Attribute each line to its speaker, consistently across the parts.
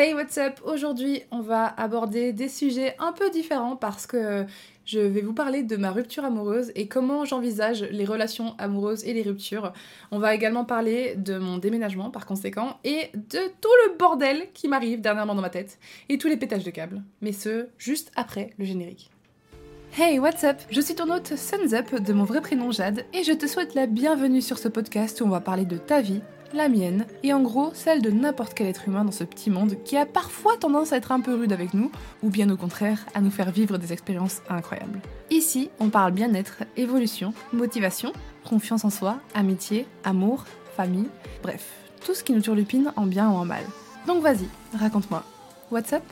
Speaker 1: Hey, what's up? Aujourd'hui, on va aborder des sujets un peu différents parce que je vais vous parler de ma rupture amoureuse et comment j'envisage les relations amoureuses et les ruptures. On va également parler de mon déménagement par conséquent et de tout le bordel qui m'arrive dernièrement dans ma tête et tous les pétages de câbles. Mais ce, juste après le générique. Hey, what's up? Je suis ton hôte Suns Up de mon vrai prénom Jade et je te souhaite la bienvenue sur ce podcast où on va parler de ta vie, la mienne, et en gros celle de n'importe quel être humain dans ce petit monde qui a parfois tendance à être un peu rude avec nous, ou bien au contraire à nous faire vivre des expériences incroyables. Ici, on parle bien-être, évolution, motivation, confiance en soi, amitié, amour, famille, bref, tout ce qui nous turlupine en bien ou en mal. Donc vas-y, raconte-moi. What's up?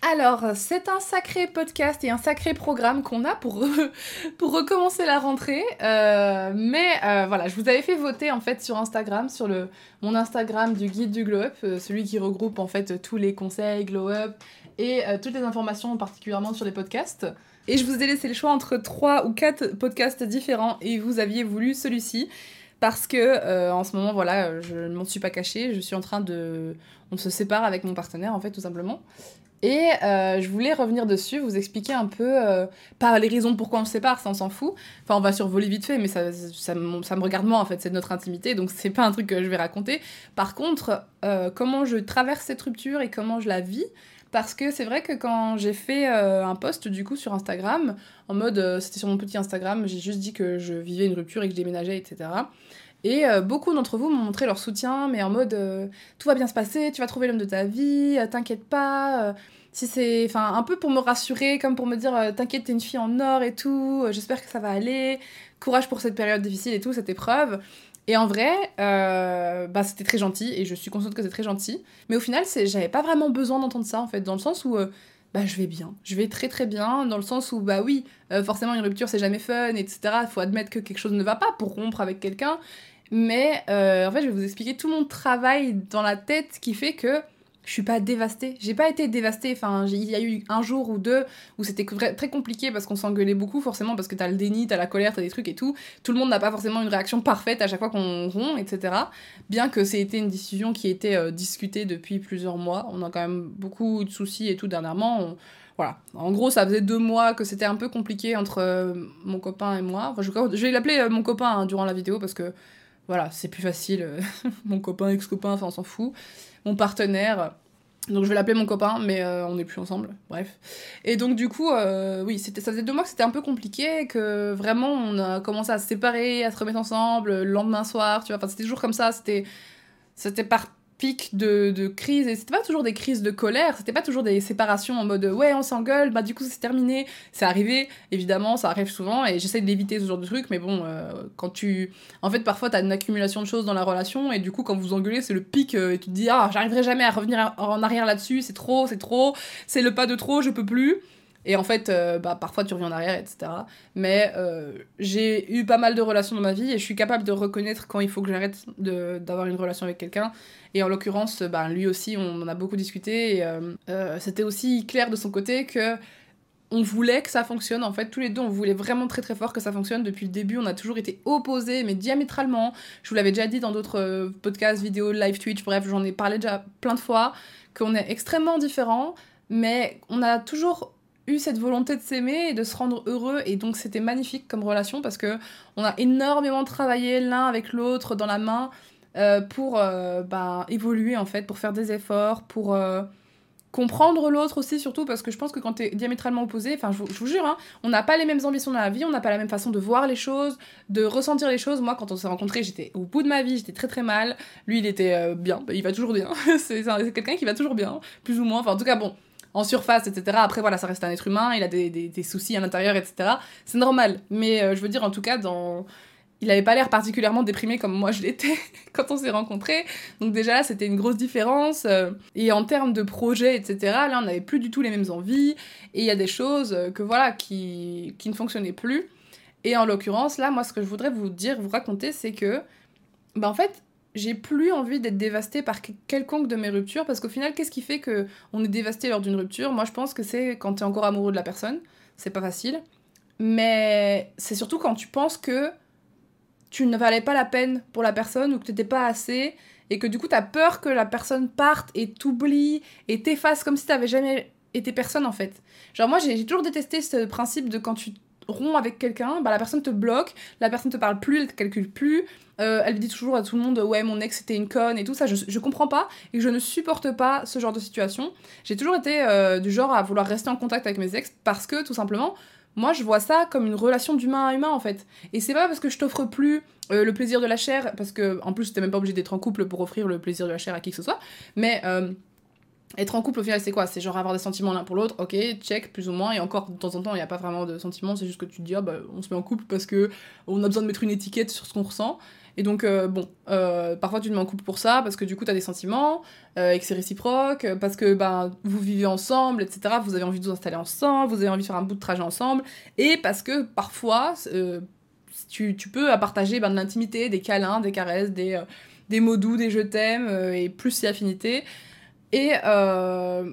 Speaker 1: Alors, c'est un sacré podcast et un sacré programme qu'on a pour, pour recommencer la rentrée. Euh, mais euh, voilà, je vous avais fait voter en fait sur Instagram, sur le, mon Instagram du guide du Glow Up, euh, celui qui regroupe en fait tous les conseils Glow Up et toutes les informations particulièrement sur les podcasts. Et je vous ai laissé le choix entre trois ou quatre podcasts différents et vous aviez voulu celui-ci parce que en ce moment voilà je ne m'en suis pas cachée je suis en train de on se sépare avec mon partenaire en fait tout simplement et euh, je voulais revenir dessus, vous expliquer un peu, euh, pas les raisons pourquoi on se sépare, ça on s'en fout. Enfin, on va survoler vite fait, mais ça, me regarde moi en fait, c'est notre intimité, donc c'est pas un truc que je vais raconter. Par contre, euh, comment je traverse cette rupture et comment je la vis, parce que c'est vrai que quand j'ai fait un post du coup sur Instagram, en mode, c'était sur mon petit Instagram, j'ai juste dit que je vivais une rupture et que je déménageais, etc. Et beaucoup d'entre vous m'ont montré leur soutien, mais en mode tout va bien se passer, tu vas trouver l'homme de ta vie, t'inquiète pas, si c'est enfin un peu pour me rassurer comme pour me dire euh, t'inquiète t'es une fille en or et tout euh, j'espère que ça va aller courage pour cette période difficile et tout cette épreuve. Et en vrai euh, bah c'était très gentil et je suis consciente que c'est très gentil. Mais au final j'avais pas vraiment besoin d'entendre ça en fait dans le sens où bah je vais bien. Je vais très très bien dans le sens où bah oui forcément une rupture c'est jamais fun etc faut admettre que quelque chose ne va pas pour rompre avec quelqu'un. Mais en fait je vais vous expliquer tout mon travail dans la tête qui fait que je suis pas dévastée. J'ai pas été dévastée. Enfin, il y a eu un jour ou deux où c'était très compliqué parce qu'on s'engueulait beaucoup, forcément, parce que t'as le déni, t'as la colère, t'as des trucs et tout. Tout le monde n'a pas forcément une réaction parfaite à chaque fois qu'on rompt, etc. Bien que c'était une décision qui était euh, discutée depuis plusieurs mois. On a quand même beaucoup de soucis et tout dernièrement. Voilà. En gros, ça faisait deux mois que c'était un peu compliqué entre euh, mon copain et moi. Je, vais l'appeler euh, mon copain hein, durant la vidéo parce que voilà, c'est plus facile. mon copain, ex-copain, on s'en fout mon partenaire. Donc je vais l'appeler mon copain, mais euh, on n'est plus ensemble, bref. Et donc du coup, euh, oui, c'était, ça faisait deux mois que c'était un peu compliqué, que vraiment on a commencé à se séparer, à se remettre ensemble le lendemain soir, tu vois. Enfin, c'était toujours comme ça, c'était, c'était par pic de, de crise et c'était pas toujours des crises de colère c'était pas toujours des séparations en mode ouais on s'engueule bah du coup c'est terminé. C'est arrivé évidemment ça arrive souvent et j'essaie d'éviter ce genre de truc mais bon euh, quand tu en fait parfois t'as une accumulation de choses dans la relation et du coup quand vous engueulez c'est le pic euh, et tu te dis ah j'arriverai jamais à revenir en arrière là-dessus c'est trop c'est trop c'est le pas de trop je peux plus et en fait, euh, bah, parfois tu reviens en arrière, etc. Mais euh, j'ai eu pas mal de relations dans ma vie et je suis capable de reconnaître quand il faut que j'arrête d'avoir une relation avec quelqu'un. Et en l'occurrence, bah, lui aussi, on en a beaucoup discuté. Et euh, c'était aussi clair de son côté que on voulait que ça fonctionne. En fait, tous les deux, on voulait vraiment très très fort que ça fonctionne. Depuis le début, on a toujours été opposés, mais diamétralement. Je vous l'avais déjà dit dans d'autres podcasts, vidéos, live Twitch, bref, j'en ai parlé déjà plein de fois, qu'on est extrêmement différents, mais on a toujours eu cette volonté de s'aimer et de se rendre heureux et donc c'était magnifique comme relation parce que on a énormément travaillé l'un avec l'autre dans la main euh, pour euh, bah, évoluer en fait, pour faire des efforts, pour euh, comprendre l'autre aussi surtout parce que je pense que quand t'es diamétralement opposé, enfin je, vous jure, hein, on n'a pas les mêmes ambitions dans la vie, on n'a pas la même façon de voir les choses, de ressentir les choses. Moi quand on s'est rencontrés j'étais au bout de ma vie, j'étais très très mal. Lui il était bien, il va toujours bien. c'est quelqu'un qui va toujours bien, plus ou moins. Enfin en tout cas bon, en surface, etc. Après, voilà, ça reste un être humain, il a des, soucis à l'intérieur, etc. C'est normal. Mais euh, je veux dire, en tout cas, dans... il avait pas l'air particulièrement déprimé comme moi je l'étais quand on s'est rencontrés. Donc déjà là, c'était une grosse différence. Euh, et en termes de projet, etc., là, on n'avait plus du tout les mêmes envies. Et il y a des choses euh, que, voilà, qui, qui ne fonctionnaient plus. Et en l'occurrence, là, moi, ce que je voudrais vous dire, vous raconter, c'est que, bah, en fait, j'ai plus envie d'être dévastée par quelconque de mes ruptures parce qu'au final, qu'est-ce qui fait que on est dévasté lors d'une rupture? Moi, je pense que c'est quand tu es encore amoureux de la personne, c'est pas facile, mais c'est surtout quand tu penses que tu ne valais pas la peine pour la personne ou que t'étais pas assez et que du coup, t'as peur que la personne parte et t'oublie et t'efface comme si t'avais jamais été personne en fait. Genre, moi, j'ai toujours détesté ce principe de quand tu romps avec quelqu'un, bah, la personne te bloque, la personne te parle plus, elle te calcule plus, euh, elle dit toujours à tout le monde ouais mon ex c'était une conne et tout ça, je, je comprends pas et je ne supporte pas ce genre de situation. J'ai toujours été euh, du genre à vouloir rester en contact avec mes ex parce que tout simplement moi je vois ça comme une relation d'humain à humain en fait. Et c'est pas parce que je t'offre plus euh, le plaisir de la chair, parce que en plus t'es même pas obligé d'être en couple pour offrir le plaisir de la chair à qui que ce soit, mais être en couple au final c'est quoi? C'est genre avoir des sentiments l'un pour l'autre, ok, check, plus ou moins, et encore de temps en temps il n'y a pas vraiment de sentiments, c'est juste que tu te dis ah, bah on se met en couple parce que on a besoin de mettre une étiquette sur ce qu'on ressent. Et donc euh, bon, euh, parfois tu te mets en couple pour ça, parce que du coup tu as des sentiments, euh, et que c'est réciproque, parce que ben, vous vivez ensemble, etc. Vous avez envie de vous installer ensemble, vous avez envie de faire un bout de trajet ensemble, et parce que parfois tu, tu, peux partager ben, de l'intimité, des câlins, des caresses, des, des mots doux, des je t'aime, et plus si affinité. Et, euh,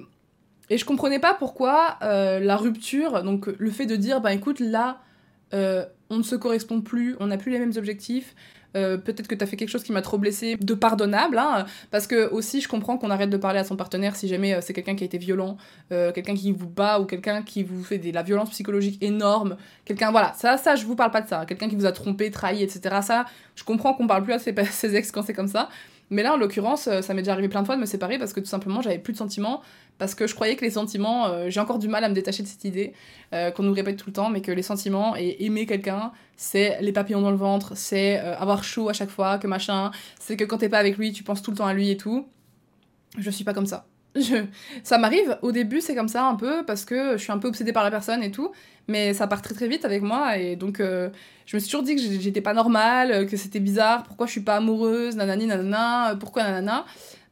Speaker 1: et je comprenais pas pourquoi euh, la rupture, donc le fait de dire, bah écoute, là, euh, on ne se correspond plus, on n'a plus les mêmes objectifs, peut-être que tu as fait quelque chose qui m'a trop blessé, de pardonnable, hein, parce que aussi je comprends qu'on arrête de parler à son partenaire si jamais c'est quelqu'un qui a été violent, quelqu'un qui vous bat ou quelqu'un qui vous fait de la violence psychologique énorme, quelqu'un, voilà, ça, ça, je vous parle pas de ça, quelqu'un qui vous a trompé, trahi, etc. Ça, je comprends qu'on parle plus à ses ex quand c'est comme ça, mais là, en l'occurrence, euh, ça m'est déjà arrivé plein de fois de me séparer parce que tout simplement, j'avais plus de sentiments. Parce que je croyais que les sentiments, euh, j'ai encore du mal à me détacher de cette idée euh, qu'on nous répète tout le temps, mais que les sentiments et aimer quelqu'un, c'est les papillons dans le ventre, c'est avoir chaud à chaque fois, que machin, c'est que quand t'es pas avec lui, tu penses tout le temps à lui et tout. Je suis pas comme ça. Ça m'arrive, au début c'est comme ça un peu, parce que je suis un peu obsédée par la personne et tout, mais ça part très très vite avec moi, et donc euh, je me suis toujours dit que j'étais pas normale, euh, que c'était bizarre, pourquoi je suis pas amoureuse, nanani nanana, euh, pourquoi nanana.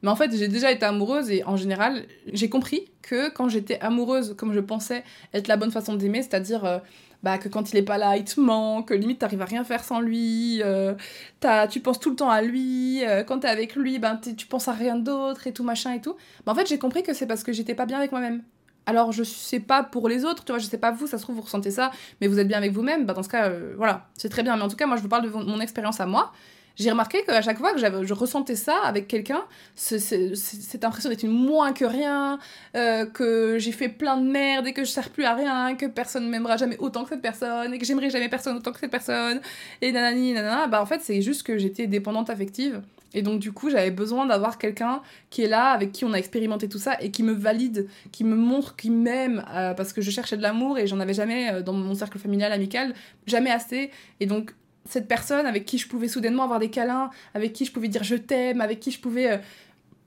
Speaker 1: Mais en fait, j'ai déjà été amoureuse, et en général, j'ai compris que quand j'étais amoureuse, comme je pensais être la bonne façon d'aimer, c'est-à-dire bah, que quand il est pas là, il te manque, limite t'arrives à rien faire sans lui, euh, tu penses tout le temps à lui, euh, quand t'es avec lui, ben, tu penses à rien d'autre et tout machin et tout. Bah, en fait, j'ai compris que c'est parce que j'étais pas bien avec moi-même. Alors, je sais pas pour les autres, tu vois, je sais pas vous, ça se trouve, vous ressentez ça, mais vous êtes bien avec vous-même, bah, dans ce cas, euh, voilà, c'est très bien. Mais en tout cas, moi, je vous parle de mon expérience à moi j'ai remarqué qu'à chaque fois que je ressentais ça avec quelqu'un, cette impression d'être une moins que rien, euh, que j'ai fait plein de merde et que je sers plus à rien, que personne m'aimera jamais autant que cette personne et que j'aimerais jamais personne autant que cette personne, et nanani, nanana, bah en fait c'est juste que j'étais dépendante affective. Et donc du coup j'avais besoin d'avoir quelqu'un qui est là, avec qui on a expérimenté tout ça et qui me valide, qui me montre, qui m'aime, euh, parce que je cherchais de l'amour et j'en avais jamais euh, dans mon cercle familial, amical, jamais assez. Et donc cette personne avec qui je pouvais soudainement avoir des câlins, avec qui je pouvais dire je t'aime, avec qui je pouvais euh,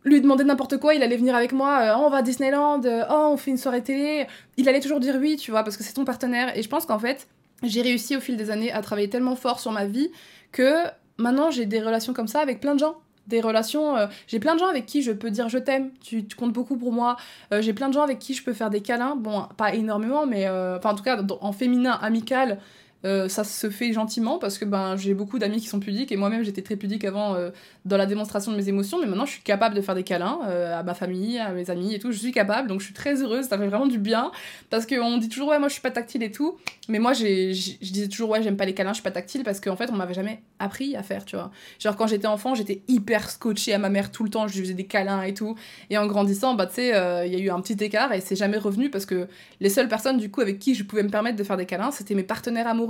Speaker 1: lui demander n'importe quoi, il allait venir avec moi, euh, oh, on va à Disneyland, euh, oh on fait une soirée télé, il allait toujours dire oui, tu vois, parce que c'est ton partenaire. Et je pense qu'en fait, j'ai réussi au fil des années à travailler tellement fort sur ma vie que maintenant j'ai des relations comme ça avec plein de gens des relations. j'ai plein de gens avec qui je peux dire je t'aime, tu, comptes beaucoup pour moi. j'ai plein de gens avec qui je peux faire des câlins. Bon, pas énormément, mais enfin en tout cas en féminin amical, euh, ça se fait gentiment parce que ben, j'ai beaucoup d'amis qui sont pudiques et moi-même j'étais très pudique avant euh, dans la démonstration de mes émotions, mais maintenant je suis capable de faire des câlins euh, à ma famille, à mes amis et tout. Je suis capable donc je suis très heureuse, ça fait vraiment du bien parce qu'on dit toujours ouais, moi je suis pas tactile et tout, mais moi je disais toujours ouais, j'aime pas les câlins, je suis pas tactile parce qu'en fait on m'avait jamais appris à faire, tu vois. Genre quand j'étais enfant, j'étais hyper scotchée à ma mère tout le temps, je lui faisais des câlins et tout, et en grandissant, bah tu sais, il y a eu un petit écart et c'est jamais revenu parce que les seules personnes du coup avec qui je pouvais me permettre de faire des câlins, c'était mes partenaires amoureux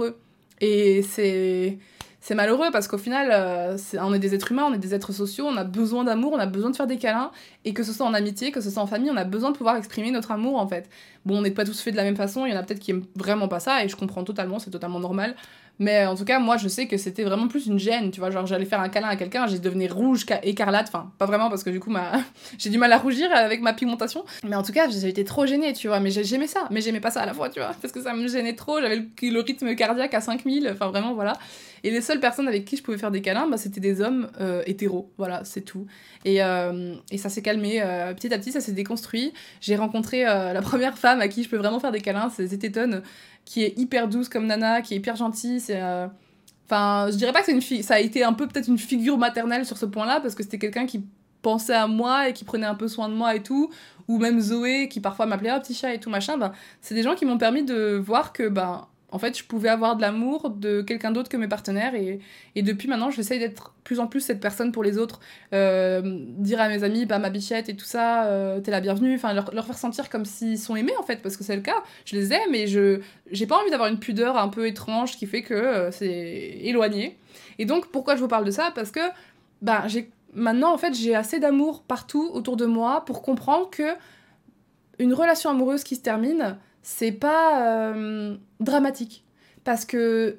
Speaker 1: et c'est c'est malheureux parce qu'au final, euh, on est des êtres humains, on est des êtres sociaux, on a besoin d'amour, on a besoin de faire des câlins, et que ce soit en amitié, que ce soit en famille, on a besoin de pouvoir exprimer notre amour en fait. Bon, on n'est pas tous faits de la même façon, il y en a peut-être qui aiment vraiment pas ça, et je comprends totalement, c'est totalement normal. Mais en tout cas, moi, je sais que c'était vraiment plus une gêne, tu vois. Genre, j'allais faire un câlin à quelqu'un, j'ai devenu rouge, écarlate. Enfin, pas vraiment, parce que du coup, ma... j'ai du mal à rougir avec ma pigmentation. Mais en tout cas, j'ai été trop gênée, tu vois. Mais j'aimais ça, mais j'aimais pas ça à la fois, tu vois. Parce que ça me gênait trop, j'avais le, rythme cardiaque à 5000. Enfin, vraiment, voilà. Et les seules personnes avec qui je pouvais faire des câlins, bah, c'était des hommes euh, hétéros. Voilà, c'est tout. Et, euh, et, ça s'est calmé euh, petit à petit, ça s'est déconstruit. J'ai rencontré la première femme à qui je peux vraiment faire des câlins, c'est Zététon qui est hyper douce comme Nana, qui est hyper gentille. C'est. Enfin, je dirais pas que c'est une fille. Ça a été un peu peut-être une figure maternelle sur ce point-là, parce que c'était quelqu'un qui pensait à moi et qui prenait un peu soin de moi et tout. Ou même Zoé, qui parfois m'appelait oh, petit chat et tout machin. Ben, c'est des gens qui m'ont permis de voir que ben, en fait, je pouvais avoir de l'amour de quelqu'un d'autre que mes partenaires. Et, depuis maintenant, j'essaye d'être plus en plus cette personne pour les autres. Euh, dire à mes amis, bah, ma bichette et tout ça, euh, t'es la bienvenue. Enfin, leur, leur, faire sentir comme s'ils sont aimés, en fait, parce que c'est le cas. Je les aime et je j'ai pas envie d'avoir une pudeur un peu étrange qui fait que euh, c'est éloigné. Et donc, pourquoi je vous parle de ça? Parce que bah, j'ai maintenant, en fait, j'ai assez d'amour partout autour de moi pour comprendre que une relation amoureuse qui se termine, c'est pas euh, dramatique. Parce que,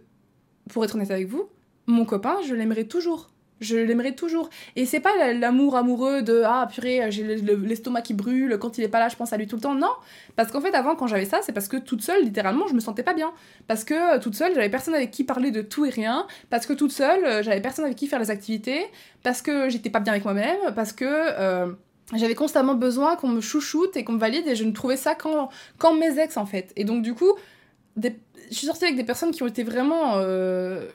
Speaker 1: pour être honnête avec vous, mon copain, je l'aimerais toujours. Je l'aimerais toujours. Et c'est pas l'amour amoureux de ah purée, j'ai l'estomac qui brûle, quand il est pas là, je pense à lui tout le temps. Non. Parce qu'en fait, avant, quand j'avais ça, c'est parce que toute seule, littéralement, je me sentais pas bien. Parce que euh, toute seule, j'avais personne avec qui parler de tout et rien. Parce que toute seule, euh, j'avais personne avec qui faire les activités. Parce que j'étais pas bien avec moi-même. Parce que j'avais constamment besoin qu'on me chouchoute et qu'on me valide et je ne trouvais ça qu'en, mes ex en fait. Et donc du coup, je suis sortie avec des personnes qui ont été vraiment... Euh,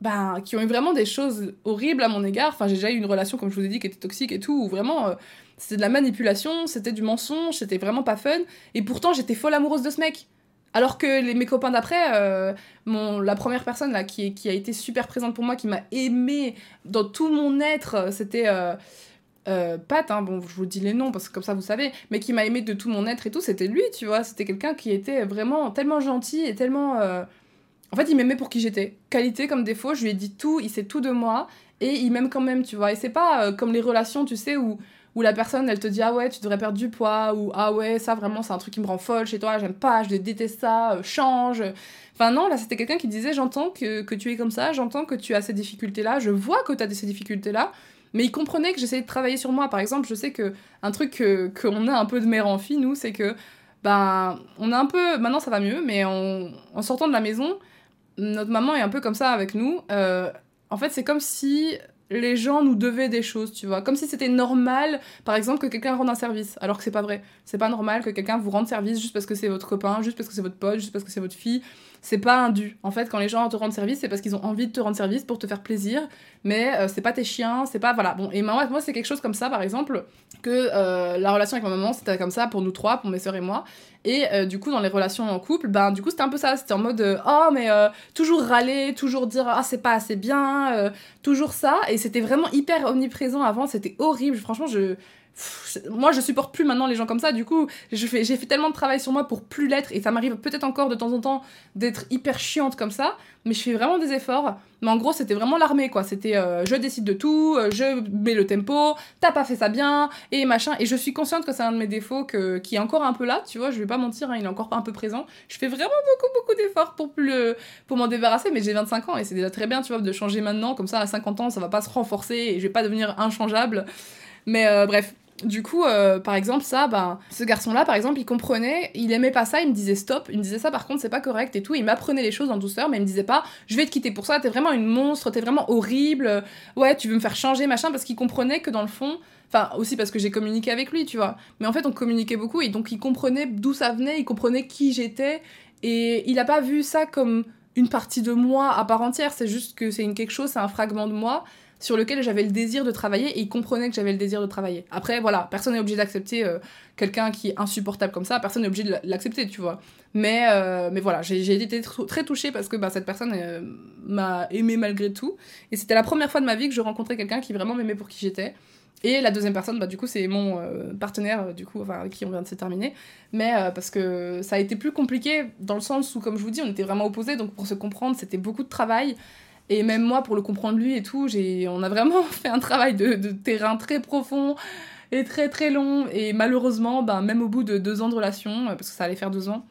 Speaker 1: ben, qui ont eu vraiment des choses horribles à mon égard. Enfin, j'ai déjà eu une relation, comme je vous ai dit, qui était toxique et tout, où vraiment, euh, c'était de la manipulation, c'était du mensonge, c'était vraiment pas fun. Et pourtant, j'étais folle amoureuse de ce mec. Alors que les, mes copains d'après, euh, la première personne là, qui, qui a été super présente pour moi, qui m'a aimée dans tout mon être, c'était euh, Pat, hein, bon, je vous dis les noms parce que comme ça vous savez, mais qui m'a aimé de tout mon être et tout, c'était lui, tu vois. C'était quelqu'un qui était vraiment tellement gentil et tellement. Euh, en fait, il m'aimait pour qui j'étais. Qualité comme défaut, je lui ai dit tout, il sait tout de moi et il m'aime quand même, tu vois. Et c'est pas euh, comme les relations, tu sais, où, où la personne elle te dit ah ouais, tu devrais perdre du poids ou ah ouais, ça vraiment c'est un truc qui me rend folle chez toi, j'aime pas, je déteste ça, euh, change. Enfin non, là c'était quelqu'un qui disait j'entends que, que tu es comme ça, j'entends que tu as ces difficultés là, je vois que tu as ces difficultés là mais il comprenait que j'essayais de travailler sur moi. Par exemple, je sais que un truc qu'on a un peu de mère en fille, nous, c'est que ben, on a un peu. Maintenant, ça va mieux, mais en, sortant de la maison, notre maman est un peu comme ça avec nous. Euh, en fait, c'est comme si les gens nous devaient des choses, tu vois. Comme si c'était normal, par exemple, que quelqu'un rende un service, alors que c'est pas vrai. C'est pas normal que quelqu'un vous rende service juste parce que c'est votre copain, juste parce que c'est votre pote, juste parce que c'est votre fille c'est pas un dû. En fait, quand les gens te rendent service, c'est parce qu'ils ont envie de te rendre service pour te faire plaisir, mais euh, c'est pas tes chiens, c'est pas. Voilà. Bon, et moi, moi c'est quelque chose comme ça, par exemple, que euh, la relation avec ma maman, c'était comme ça pour nous trois, pour mes soeurs et moi. Et euh, du coup, dans les relations en couple, ben, du coup, c'était un peu ça. C'était en mode, oh, mais toujours râler, toujours dire, ah, c'est pas assez bien, toujours ça. Et c'était vraiment hyper omniprésent avant, c'était horrible. Franchement, je moi je supporte plus maintenant les gens comme ça. Du coup j'ai fait, tellement de travail sur moi pour plus l'être et ça m'arrive peut-être encore de temps en temps d'être hyper chiante comme ça mais je fais vraiment des efforts. Mais en gros c'était vraiment l'armée quoi. C'était euh, je décide de tout euh, je mets le tempo t'as pas fait ça bien et machin. Et je suis consciente que c'est un de mes défauts que, qui est encore un peu là tu vois je vais pas mentir hein, il est encore un peu présent. Je fais vraiment beaucoup beaucoup d'efforts pour plus pour m'en débarrasser mais j'ai 25 ans et c'est déjà très bien tu vois de changer maintenant. Comme ça à 50 ans ça va pas se renforcer et je vais pas devenir inchangeable mais euh, bref du coup, euh, par exemple, ça, ben, ce garçon-là, par exemple, il comprenait, il aimait pas ça, il me disait stop, il me disait ça, par contre, c'est pas correct et tout. Il m'apprenait les choses en douceur, mais il me disait pas, je vais te quitter pour ça, t'es vraiment une monstre, t'es vraiment horrible, ouais, tu veux me faire changer, machin, parce qu'il comprenait que dans le fond, enfin, aussi parce que j'ai communiqué avec lui, tu vois. Mais en fait, on communiquait beaucoup et donc il comprenait d'où ça venait, il comprenait qui j'étais et il a pas vu ça comme une partie de moi à part entière, c'est juste que c'est une quelque chose, c'est un fragment de moi sur lequel j'avais le désir de travailler et il comprenait que j'avais le désir de travailler. Après, voilà, personne n'est obligé d'accepter euh, quelqu'un qui est insupportable comme ça, personne n'est obligé de l'accepter, tu vois. Mais, euh, mais voilà, j'ai été très touchée parce que bah, cette personne euh, m'a aimé malgré tout. Et c'était la première fois de ma vie que je rencontrais quelqu'un qui vraiment m'aimait pour qui j'étais. Et la deuxième personne, bah, du coup, c'est mon partenaire, du coup, enfin, avec qui on vient de se terminer. Mais parce que ça a été plus compliqué dans le sens où, comme je vous dis, on était vraiment opposés, donc pour se comprendre, c'était beaucoup de travail. Et même moi, pour le comprendre lui et tout, on a vraiment fait un travail de, terrain très profond et très très long. Et malheureusement, ben, même au bout de deux ans de relation, euh, parce que ça allait faire deux ans,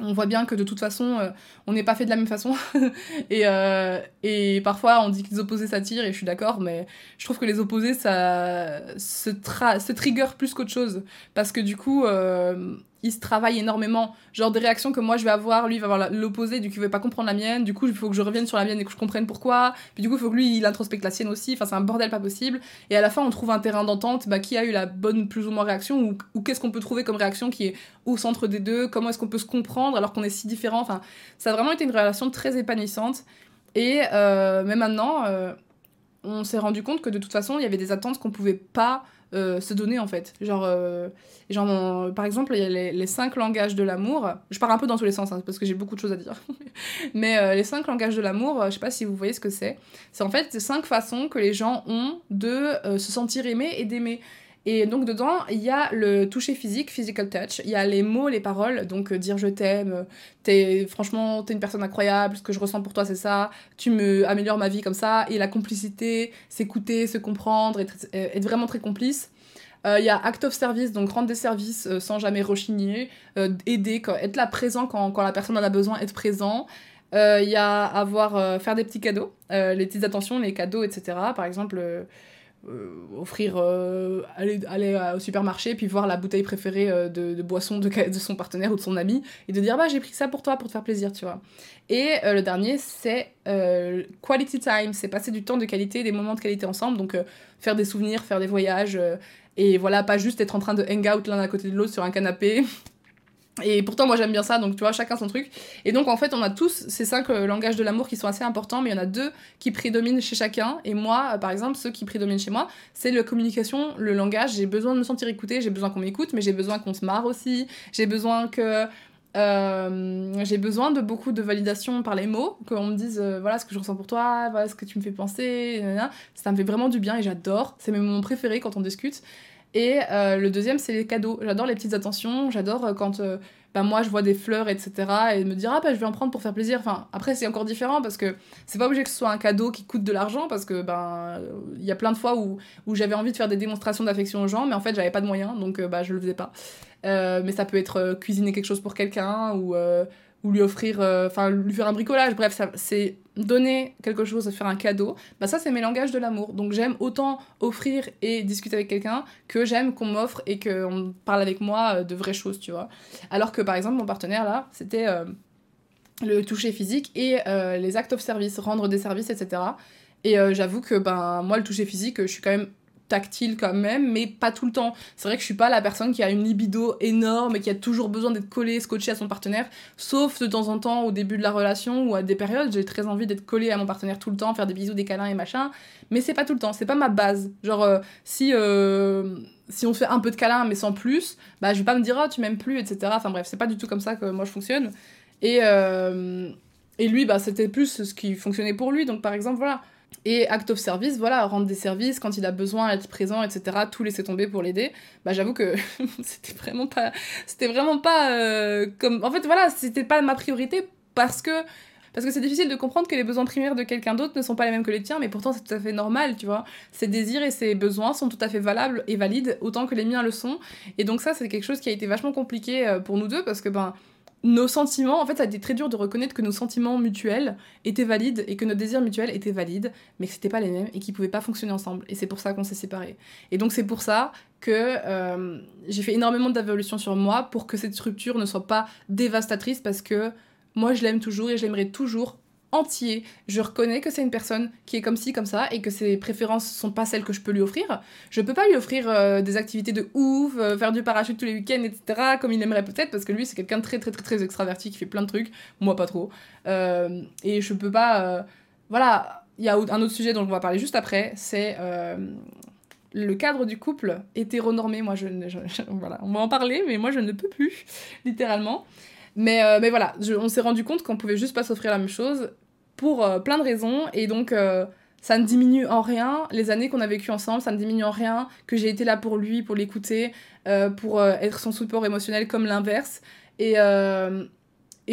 Speaker 1: on voit bien que de toute façon, euh, on n'est pas fait de la même façon. et, euh, et parfois, on dit que les opposés s'attirent, et je suis d'accord, mais je trouve que les opposés, ça se, se trigger plus qu'autre chose. Parce que du coup, il se travaille énormément. Genre des réactions que moi je vais avoir, lui il va avoir l'opposé, du coup il va pas comprendre la mienne, du coup il faut que je revienne sur la mienne et que je comprenne pourquoi, puis du coup il faut que lui il introspecte la sienne aussi, enfin c'est un bordel pas possible. Et à la fin on trouve un terrain d'entente, bah, qui a eu la bonne plus ou moins réaction, ou, ou qu'est-ce qu'on peut trouver comme réaction qui est au centre des deux, comment est-ce qu'on peut se comprendre alors qu'on est si différents, enfin ça a vraiment été une relation très épanouissante. Et euh, mais maintenant, euh, on s'est rendu compte que de toute façon il y avait des attentes qu'on pouvait pas se donner en fait. Genre, genre par exemple, il y a les, cinq langages de l'amour. Je pars un peu dans tous les sens hein, parce que j'ai beaucoup de choses à dire. Mais les cinq langages de l'amour, je sais pas si vous voyez ce que c'est. C'est en fait cinq façons que les gens ont de se sentir aimés et d'aimer. Et donc dedans, il y a le toucher physique, physical touch, il y a les mots, les paroles, donc euh, dire je t'aime, euh, t'es franchement t'es une personne incroyable, ce que je ressens pour toi c'est ça, tu me améliores ma vie comme ça, et la complicité, s'écouter, se comprendre, être, euh, être, vraiment très complice. Il y a act of service, donc rendre des services sans jamais rechigner, aider, être là présent quand, quand, la personne en a besoin, être présent. Il y a avoir, faire des petits cadeaux, les petites attentions, les cadeaux, etc. Par exemple euh, offrir euh, aller, aller au supermarché puis voir la bouteille préférée euh, de, boisson de, de, son partenaire ou de son ami et de dire bah j'ai pris ça pour toi pour te faire plaisir tu vois. Et le dernier c'est quality time c'est passer du temps de qualité des moments de qualité ensemble donc faire des souvenirs faire des voyages et voilà pas juste être en train de hang out l'un à côté de l'autre sur un canapé et pourtant, moi j'aime bien ça, donc tu vois, chacun son truc. Et donc en fait, on a tous ces cinq euh, langages de l'amour qui sont assez importants, mais il y en a deux qui prédominent chez chacun. Et moi, euh, par exemple, ceux qui prédominent chez moi, c'est la communication, le langage. J'ai besoin de me sentir écoutée, j'ai besoin qu'on m'écoute, mais j'ai besoin qu'on se marre aussi. J'ai besoin que. Euh, j'ai besoin de beaucoup de validation par les mots, qu'on me dise voilà ce que je ressens pour toi, voilà ce que tu me fais penser, ça me fait vraiment du bien et j'adore. C'est mes moments préférés quand on discute. Et euh, le deuxième, c'est les cadeaux. J'adore les petites attentions, j'adore euh, quand euh, bah, moi je vois des fleurs, etc. et me dire, ah bah je vais en prendre pour faire plaisir. Enfin, après, c'est encore différent parce que c'est pas obligé que ce soit un cadeau qui coûte de l'argent parce que ben il y a plein de fois où, où j'avais envie de faire des démonstrations d'affection aux gens, mais en fait, j'avais pas de moyens donc bah je le faisais pas. mais ça peut être cuisiner quelque chose pour quelqu'un ou ou lui offrir, euh, enfin lui faire un bricolage, bref, c'est donner quelque chose, faire un cadeau, bah ça c'est mes langages de l'amour. Donc j'aime autant offrir et discuter avec quelqu'un que j'aime qu'on m'offre et qu'on parle avec moi euh, de vraies choses, tu vois. Alors que par exemple mon partenaire là, c'était euh, le toucher physique et les actes of service, rendre des services, etc. Et j'avoue que ben moi le toucher physique, je suis quand même tactile quand même, mais pas tout le temps. C'est vrai que je suis pas la personne qui a une libido énorme et qui a toujours besoin d'être collée, scotchée à son partenaire, sauf de temps en temps au début de la relation ou à des périodes, j'ai très envie d'être collée à mon partenaire tout le temps, faire des bisous, des câlins et machin, mais c'est pas tout le temps, c'est pas ma base. Genre, euh, si, euh, si on fait un peu de câlins mais sans plus, bah je vais pas me dire, oh tu m'aimes plus, etc. Enfin bref, c'est pas du tout comme ça que moi je fonctionne. Et, euh, et lui, bah c'était plus ce qui fonctionnait pour lui, donc par exemple, voilà et act of service, voilà, rendre des services quand il a besoin, être présent, etc. Tout laisser tomber pour l'aider. Bah j'avoue que c'était vraiment pas, c'était vraiment pas euh, comme, en fait voilà, c'était pas ma priorité parce que parce que c'est difficile de comprendre que les besoins primaires de quelqu'un d'autre ne sont pas les mêmes que les tiens, mais pourtant c'est tout à fait normal, tu vois. Ses désirs et ses besoins sont tout à fait valables et valides autant que les miens le sont. Et donc ça c'est quelque chose qui a été vachement compliqué euh, pour nous deux parce que ben nos sentiments, en fait, ça a été très dur de reconnaître que nos sentiments mutuels étaient valides et que nos désirs mutuels étaient valides, mais que c'était pas les mêmes et qu'ils pouvaient pas fonctionner ensemble. Et c'est pour ça qu'on s'est séparés. Et donc c'est pour ça que euh, j'ai fait énormément d'évolution sur moi pour que cette rupture ne soit pas dévastatrice parce que moi je l'aime toujours et je l'aimerai toujours entier. Je reconnais que c'est une personne qui est comme ci, comme ça, et que ses préférences sont pas celles que je peux lui offrir. Je peux pas lui offrir euh, des activités de ouf, euh, faire du parachute tous les week-ends, etc., comme il aimerait peut-être, parce que lui, c'est quelqu'un de très, très, très, très extraverti qui fait plein de trucs. Moi, pas trop. Euh, et je peux pas. Voilà, il y a un autre sujet dont on va parler juste après, c'est le cadre du couple hétéronormé. Moi, je, voilà, on va en parler, mais moi, je ne peux plus, littéralement. Mais, mais voilà, on s'est rendu compte qu'on pouvait juste pas s'offrir la même chose pour euh, plein de raisons. Et donc, euh, ça ne diminue en rien les années qu'on a vécues ensemble, ça ne diminue en rien que j'ai été là pour lui, pour l'écouter, euh, pour être son support émotionnel comme l'inverse. Et,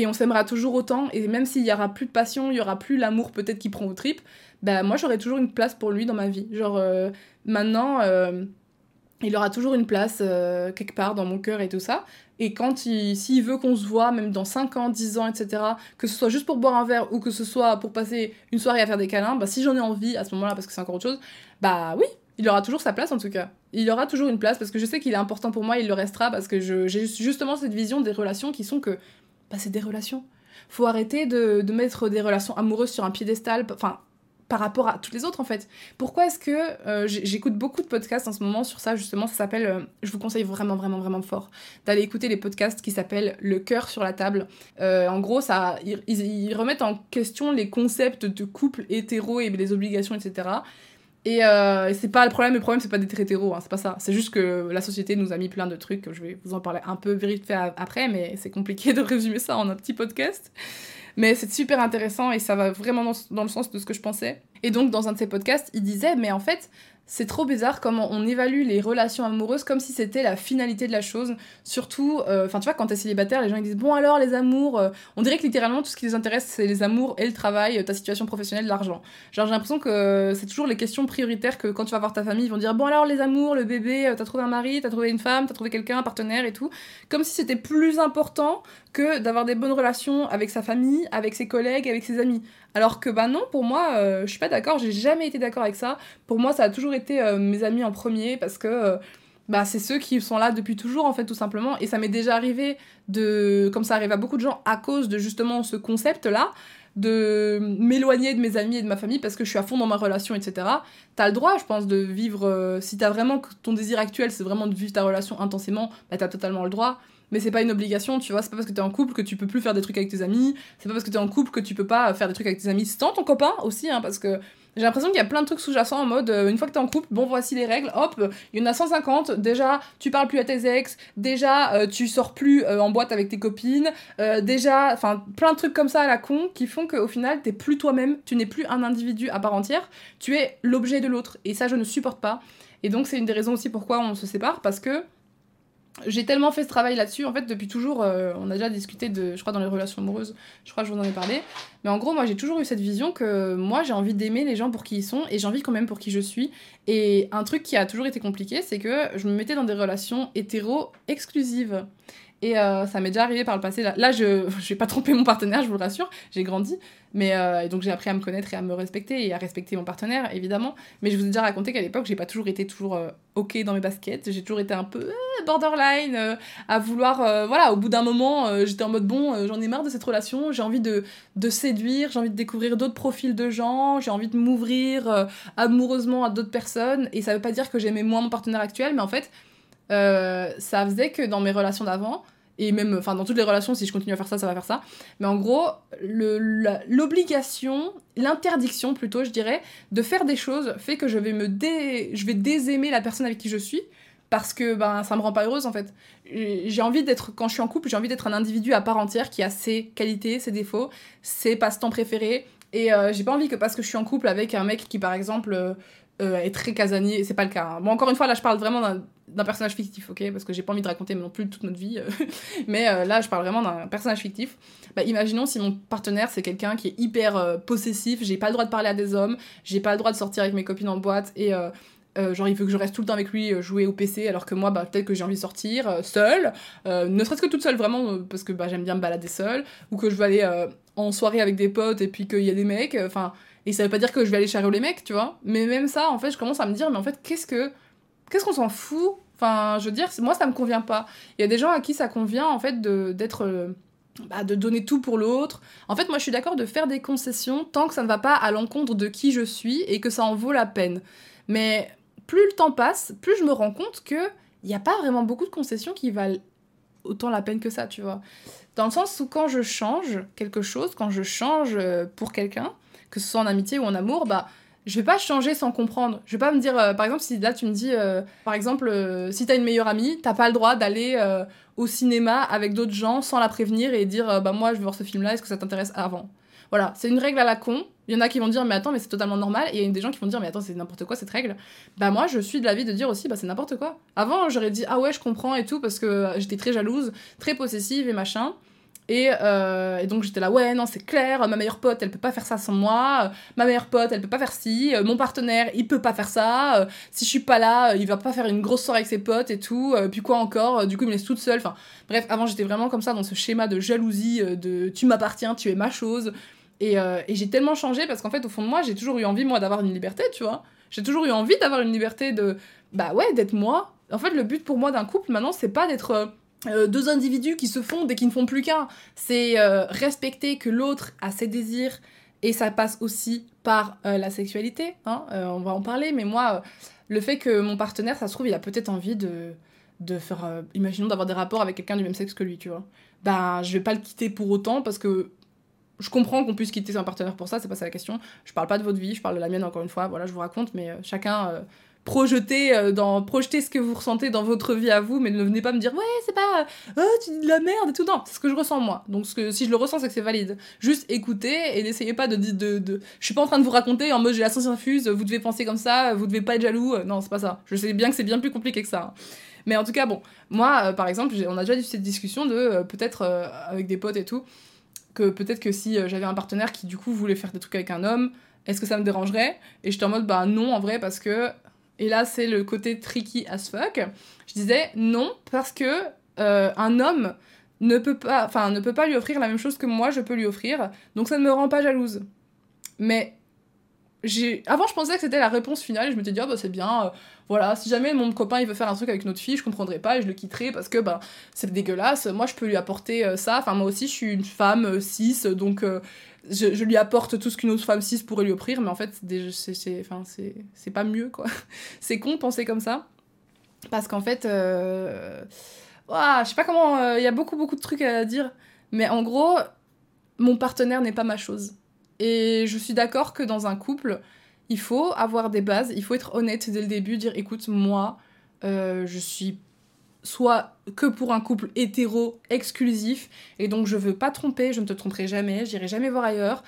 Speaker 1: on s'aimera toujours autant. Et même s'il y aura plus de passion, il y aura plus l'amour peut-être qui prend au trip, bah moi j'aurai toujours une place pour lui dans ma vie. Genre maintenant il aura toujours une place quelque part dans mon cœur et tout ça. Et quand il, s'il veut qu'on se voit, même dans 5 ans, 10 ans, etc., que ce soit juste pour boire un verre ou que ce soit pour passer une soirée à faire des câlins, bah si j'en ai envie à ce moment-là, parce que c'est encore autre chose, bah oui, il aura toujours sa place en tout cas. Il aura toujours une place parce que je sais qu'il est important pour moi, il le restera parce que j'ai justement cette vision des relations qui sont que, bah c'est des relations. Faut arrêter de, mettre des relations amoureuses sur un piédestal. Par rapport à toutes les autres en fait. Pourquoi est-ce que euh, j'écoute beaucoup de podcasts en ce moment sur ça justement Ça s'appelle, euh, je vous conseille vraiment vraiment vraiment fort d'aller écouter les podcasts qui s'appellent Le cœur sur la table. Euh, en gros, ça, ils, remettent en question les concepts de couple hétéro et les obligations etc. Et c'est pas le problème, le problème c'est pas d'être hétéro, hein, c'est pas ça. C'est juste que la société nous a mis plein de trucs, je vais vous en parler un peu vite fait après, mais c'est compliqué de résumer ça en un petit podcast. Mais c'est super intéressant et ça va vraiment dans, le sens de ce que je pensais. Et donc dans un de ses podcasts, il disait, mais en fait, c'est trop bizarre comment on évalue les relations amoureuses comme si c'était la finalité de la chose. Surtout, euh, enfin tu vois, quand t'es célibataire, les gens ils disent bon alors les amours, euh, on dirait que littéralement tout ce qui les intéresse c'est les amours et le travail, ta situation professionnelle, l'argent. Genre j'ai l'impression que c'est toujours les questions prioritaires que quand tu vas voir ta famille, ils vont dire bon alors les amours, le bébé, euh, t'as trouvé un mari, t'as trouvé une femme, t'as trouvé quelqu'un, un partenaire et tout. Comme si c'était plus important que d'avoir des bonnes relations avec sa famille, avec ses collègues, avec ses amis. Alors que bah non, pour moi, euh, je suis pas d'accord, j'ai jamais été d'accord avec ça. Pour moi, ça a toujours été euh, mes amis en premier parce que euh, bah c'est ceux qui sont là depuis toujours en fait tout simplement et ça m'est déjà arrivé de comme ça arrive à beaucoup de gens à cause de justement ce concept là de m'éloigner de mes amis et de ma famille parce que je suis à fond dans ma relation, etc. T'as le droit, je pense, de vivre. si t'as vraiment ton désir actuel, c'est vraiment de vivre ta relation intensément, bah t'as totalement le droit mais c'est pas une obligation, tu vois. C'est pas parce que t'es en couple que tu peux plus faire des trucs avec tes amis. C'est pas parce que t'es en couple que tu peux pas faire des trucs avec tes amis sans ton copain aussi, hein, parce que j'ai l'impression qu'il y a plein de trucs sous-jacents en mode euh, une fois que t'es en couple, bon voici les règles, hop, il y en a 150. Déjà, tu parles plus à tes ex, déjà, euh, tu sors plus euh, en boîte avec tes copines, déjà, enfin plein de trucs comme ça à la con qui font qu'au final t'es plus toi-même, tu n'es plus un individu à part entière, tu es l'objet de l'autre. Et ça, je ne supporte pas. Et donc, c'est une des raisons aussi pourquoi on se sépare parce que j'ai tellement fait ce travail là-dessus, en fait, depuis toujours, euh, on a déjà discuté de, je crois, dans les relations amoureuses, je crois que je vous en ai parlé, mais en gros, moi, j'ai toujours eu cette vision que moi, j'ai envie d'aimer les gens pour qui ils sont, et j'ai envie quand même pour qui je suis, et un truc qui a toujours été compliqué, c'est que je me mettais dans des relations hétéro exclusives. Et euh, ça m'est déjà arrivé par le passé. Là, je ne vais pas tromper mon partenaire, je vous le rassure, j'ai grandi. Mais euh, donc j'ai appris à me connaître et à me respecter et à respecter mon partenaire, évidemment. Mais je vous ai déjà raconté qu'à l'époque, j'ai pas toujours été toujours euh, ok dans mes baskets. J'ai toujours été un peu borderline, à vouloir. voilà, au bout d'un moment, j'étais en mode bon, j'en ai marre de cette relation, j'ai envie de, de séduire, j'ai envie de découvrir d'autres profils de gens, j'ai envie de m'ouvrir amoureusement à d'autres personnes. Et ça veut pas dire que j'aimais moins mon partenaire actuel, mais en fait euh, ça faisait que dans mes relations d'avant, et même enfin dans toutes les relations, si je continue à faire ça, ça va faire ça. Mais en gros, l'obligation, l'interdiction plutôt, je dirais, de faire des choses fait que je vais me dé, je vais désaimer la personne avec qui je suis parce que ben ça me rend pas heureuse en fait. J'ai envie d'être quand je suis en couple, j'ai envie d'être un individu à part entière qui a ses qualités, ses défauts, ses passe-temps préférés. Et euh, j'ai pas envie que parce que je suis en couple avec un mec qui par exemple euh, euh, est très casanier, c'est pas le cas. Hein. Bon, encore une fois, là, je parle vraiment d'un personnage fictif, ok Parce que j'ai pas envie de raconter non plus toute notre vie. Euh. mais euh, là, je parle vraiment d'un personnage fictif. Bah, imaginons si mon partenaire, c'est quelqu'un qui est hyper possessif, j'ai pas le droit de parler à des hommes, j'ai pas le droit de sortir avec mes copines en boîte et. genre il veut que je reste tout le temps avec lui jouer au PC alors que moi bah, peut-être que j'ai envie de sortir seule ne serait-ce que toute seule vraiment parce que bah, j'aime bien me balader seule ou que je veux aller en soirée avec des potes et puis qu'il y a des mecs enfin et ça veut pas dire que je vais aller charrer les mecs, tu vois. Mais même ça, en fait, je commence à me dire, mais en fait, qu'est-ce que. Qu'est-ce qu'on s'en fout? Enfin, je veux dire, moi, ça me convient pas. Il y a des gens à qui ça convient, en fait, d'être. Euh, bah, de donner tout pour l'autre. En fait, moi, je suis d'accord de faire des concessions tant que ça ne va pas à l'encontre de qui je suis et que ça en vaut la peine. Mais plus le temps passe, plus je me rends compte que il n'y a pas vraiment beaucoup de concessions qui valent autant la peine que ça, tu vois. Dans le sens où quand je change quelque chose, quand je change euh, pour quelqu'un, que ce soit en amitié ou en amour, bah je vais pas changer sans comprendre. Je vais pas me dire, euh, par exemple, si là tu me dis, euh, par exemple, euh, si t'as une meilleure amie, t'as pas le droit d'aller au cinéma avec d'autres gens sans la prévenir et dire, bah moi je veux voir ce film-là, est-ce que ça t'intéresse avant? Voilà, c'est une règle à la con. Il y en a qui vont dire, mais attends, mais c'est totalement normal. Et il y a des gens qui vont dire, mais attends, c'est n'importe quoi cette règle. Bah moi, je suis de l'avis de dire aussi, bah c'est n'importe quoi. Avant, j'aurais dit, ah ouais, je comprends et tout, parce que j'étais très jalouse, très possessive et machin. Euh, et, donc j'étais là, ouais, non, c'est clair, ma meilleure pote, elle peut pas faire ça sans moi, ma meilleure pote, elle peut pas faire ci, euh, mon partenaire, il peut pas faire ça, euh, si je suis pas là, il va pas faire une grosse soirée avec ses potes et tout, puis quoi encore, du coup il me laisse toute seule, enfin bref, avant j'étais vraiment comme ça dans ce schéma de jalousie, de tu m'appartiens, tu es ma chose, et, et j'ai tellement changé parce qu'en fait au fond de moi j'ai toujours eu envie moi d'avoir une liberté, tu vois, j'ai toujours eu envie d'avoir une liberté de, bah ouais, d'être moi. En fait le but pour moi d'un couple maintenant c'est pas d'être euh, deux individus qui se fondent et qui ne font plus qu'un. C'est euh, respecter que l'autre a ses désirs et ça passe aussi par euh, la sexualité. Hein, on va en parler, mais moi, le fait que mon partenaire, ça se trouve, il a peut-être envie de, de faire. imaginons d'avoir des rapports avec quelqu'un du même sexe que lui, tu vois. Ben, je vais pas le quitter pour autant parce que je comprends qu'on puisse quitter son partenaire pour ça, c'est pas ça la question. Je parle pas de votre vie, je parle de la mienne encore une fois, voilà, je vous raconte, mais chacun euh, projetez, euh, dans, projetez ce que vous ressentez dans votre vie à vous, mais ne venez pas me dire ouais, c'est pas, oh, tu dis de la merde et tout, non, c'est ce que je ressens moi. Donc ce que, si je le ressens, c'est que c'est valide. Juste écoutez et n'essayez pas de, de, de, Je suis pas en train de vous raconter en mode j'ai la science infuse, vous devez penser comme ça, vous devez pas être jaloux, non, c'est pas ça. Je sais bien que c'est bien plus compliqué que ça. Hein. Mais en tout cas, bon, moi, par exemple, on a déjà eu cette discussion de peut-être avec des potes et tout que peut-être que si euh, j'avais un partenaire qui du coup voulait faire des trucs avec un homme, est-ce que ça me dérangerait? Et j'étais en mode bah non en vrai parce que et là c'est le côté tricky as fuck. Je disais non parce que euh, un homme ne peut pas enfin ne peut pas lui offrir la même chose que moi je peux lui offrir. Donc ça ne me rend pas jalouse. Mais avant je pensais que c'était la réponse finale et je me disais ah bah c'est bien euh, voilà si jamais mon copain il veut faire un truc avec une autre fille je comprendrais pas et je le quitterais parce que bah c'est dégueulasse moi je peux lui apporter euh, ça enfin moi aussi je suis une femme cis donc je, lui apporte tout ce qu'une autre femme cis pourrait lui offrir mais en fait c'est pas mieux quoi. C'est con de penser comme ça. Parce qu'en fait je sais pas comment il y a beaucoup beaucoup de trucs à dire. Mais en gros mon partenaire n'est pas ma chose. Et je suis d'accord que dans un couple, il faut avoir des bases, il faut être honnête dès le début, dire écoute, moi, euh, je suis soit que pour un couple hétéro exclusif, et donc je veux pas tromper, je ne te tromperai jamais, j'irai jamais voir ailleurs.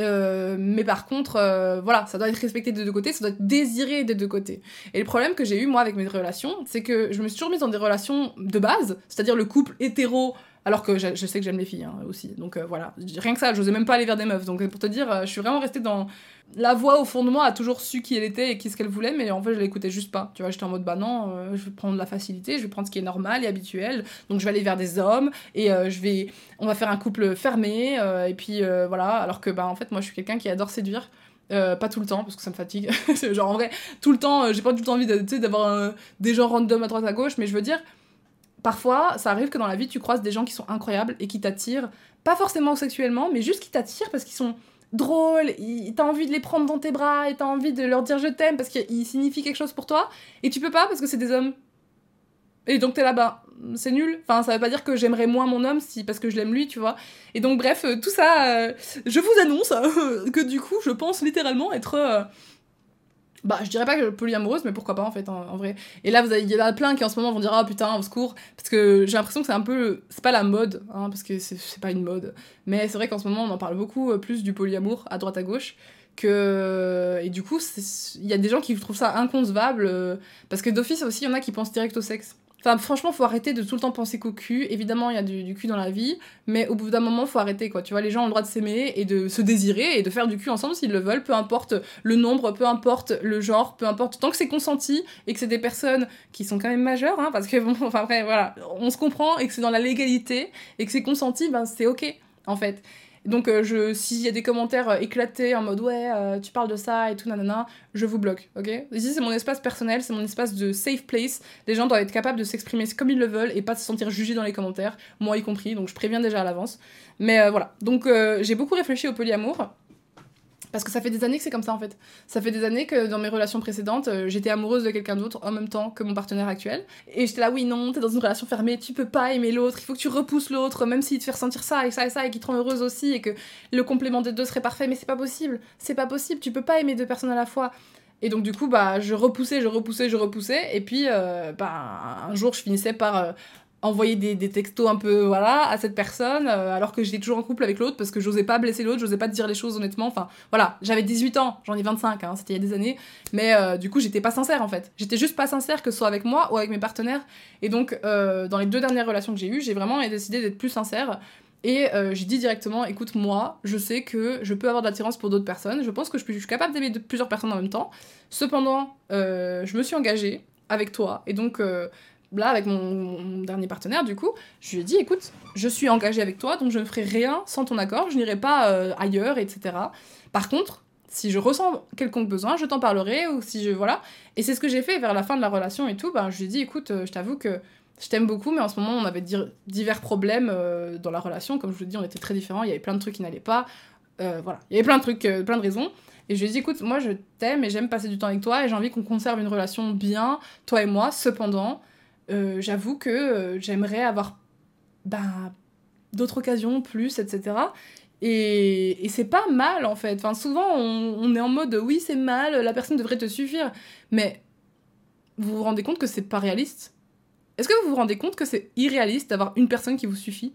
Speaker 1: Euh, mais par contre, euh, voilà, ça doit être respecté des deux côtés, ça doit être désiré des deux côtés. Et le problème que j'ai eu moi avec mes relations, c'est que je me suis toujours mise dans des relations de base, c'est-à-dire le couple hétéro alors que je, sais que j'aime les filles hein, aussi. Donc euh, voilà, rien que ça, je n'osais même pas aller vers des meufs. Donc pour te dire, euh, je suis vraiment restée dans. La voix au fond de moi a toujours su qui elle était et qui ce qu'elle voulait, mais en fait je l'écoutais juste pas. Tu vois, j'étais en mode bah non, euh, je vais prendre la facilité, je vais prendre ce qui est normal et habituel. Donc je vais aller vers des hommes et je vais. On va faire un couple fermé et puis voilà. Alors que bah en fait moi je suis quelqu'un qui adore séduire. pas tout le temps parce que ça me fatigue genre en vrai tout le temps j'ai pas du tout envie d'avoir des gens random à droite à gauche mais je veux dire parfois, ça arrive que dans la vie, tu croises des gens qui sont incroyables et qui t'attirent, pas forcément sexuellement, mais juste qui t'attirent parce qu'ils sont drôles, t'as envie de les prendre dans tes bras et t'as envie de leur dire je t'aime parce qu'ils signifient quelque chose pour toi, et tu peux pas parce que c'est des hommes. Et donc t'es là, bas c'est nul. Enfin, ça veut pas dire que j'aimerais moins mon homme si parce que je l'aime lui, tu vois. Et donc, bref, euh, tout ça, euh, je vous annonce que du coup, je pense littéralement être euh, bah, je dirais pas que polyamoureuse, mais pourquoi pas en fait, en, vrai. Et là, il y en a plein qui en ce moment vont dire Ah putain, au secours. Parce que j'ai l'impression que c'est un peu. C'est pas la mode, hein, parce que c'est pas une mode. Mais c'est vrai qu'en ce moment, on en parle beaucoup euh, plus du polyamour à droite à gauche. Que... Et du coup, il y a des gens qui trouvent ça inconcevable. Euh, parce que d'office aussi, il y en a qui pensent direct au sexe. Enfin, franchement, faut arrêter de tout le temps penser qu'au cul. Évidemment, il y a du, cul dans la vie, mais au bout d'un moment, faut arrêter, quoi. Tu vois, les gens ont le droit de s'aimer et de se désirer et de faire du cul ensemble s'ils le veulent, peu importe le nombre, peu importe le genre, peu importe. Tant que c'est consenti et que c'est des personnes qui sont quand même majeures, hein, parce que, bon, enfin, après, voilà, on se comprend et que c'est dans la légalité et que c'est consenti, ben c'est ok, en fait. Donc, euh, s'il y a des commentaires euh, éclatés en mode ouais, euh, tu parles de ça et tout, nanana, je vous bloque, ok? Ici, c'est mon espace personnel, c'est mon espace de safe place. Les gens doivent être capables de s'exprimer comme ils le veulent et pas se sentir jugés dans les commentaires, moi y compris, donc je préviens déjà à l'avance. Mais voilà. Donc, j'ai beaucoup réfléchi au polyamour. Parce que ça fait des années que c'est comme ça en fait. Ça fait des années que dans mes relations précédentes, euh, j'étais amoureuse de quelqu'un d'autre en même temps que mon partenaire actuel. Et j'étais là, oui, non, t'es dans une relation fermée, tu peux pas aimer l'autre, il faut que tu repousses l'autre, même s'il te fait ressentir ça et ça et ça et qu'il te rend heureuse aussi et que le complément des deux serait parfait. Mais c'est pas possible, c'est pas possible, tu peux pas aimer deux personnes à la fois. Et donc du coup, bah, je repoussais, je repoussais, je repoussais. Et puis, euh, bah, un jour, je finissais par euh, envoyer des, des, textos un peu voilà à cette personne euh, alors que j'étais toujours en couple avec l'autre parce que j'osais pas blesser l'autre j'osais pas dire les choses honnêtement. Enfin voilà j'avais 18 ans j'en ai 25 hein, c'était il y a des années. Mais euh, du coup j'étais pas sincère en fait. J'étais juste pas sincère que ce soit avec moi ou avec mes partenaires. Et donc euh, dans les deux dernières relations que j'ai eues j'ai vraiment décidé d'être plus sincère. Et j'ai dit directement écoute moi je sais que je peux avoir de l'attirance pour d'autres personnes. Je pense que je suis capable d'aimer plusieurs personnes en même temps. Cependant je me suis engagée avec toi. Et donc là, avec mon, dernier partenaire, du coup, je lui ai dit, écoute, je suis engagée avec toi, donc je ne ferai rien sans ton accord, je n'irai pas euh, ailleurs, etc. Par contre, si je ressens quelconque besoin, je t'en parlerai, ou si je... Voilà. Et c'est ce que j'ai fait vers la fin de la relation et tout, ben, je lui ai dit, écoute, euh, je t'avoue que je t'aime beaucoup, mais en ce moment, on avait divers problèmes euh, dans la relation. Comme je vous le dis, on était très différents, il y avait plein de trucs qui n'allaient pas. voilà, il y avait plein de trucs, plein de raisons. Et je lui ai dit, écoute, moi je t'aime et j'aime passer du temps avec toi et j'ai envie qu'on conserve une relation bien, toi et moi. Cependant, euh, j'avoue que euh, j'aimerais avoir ben, d'autres occasions, plus, etc. Et, et c'est pas mal en fait. Enfin, souvent on, on est en mode oui, c'est mal, la personne devrait te suffire. Mais vous vous rendez compte que c'est pas réaliste? Est-ce que vous vous rendez compte que c'est irréaliste d'avoir une personne qui vous suffit?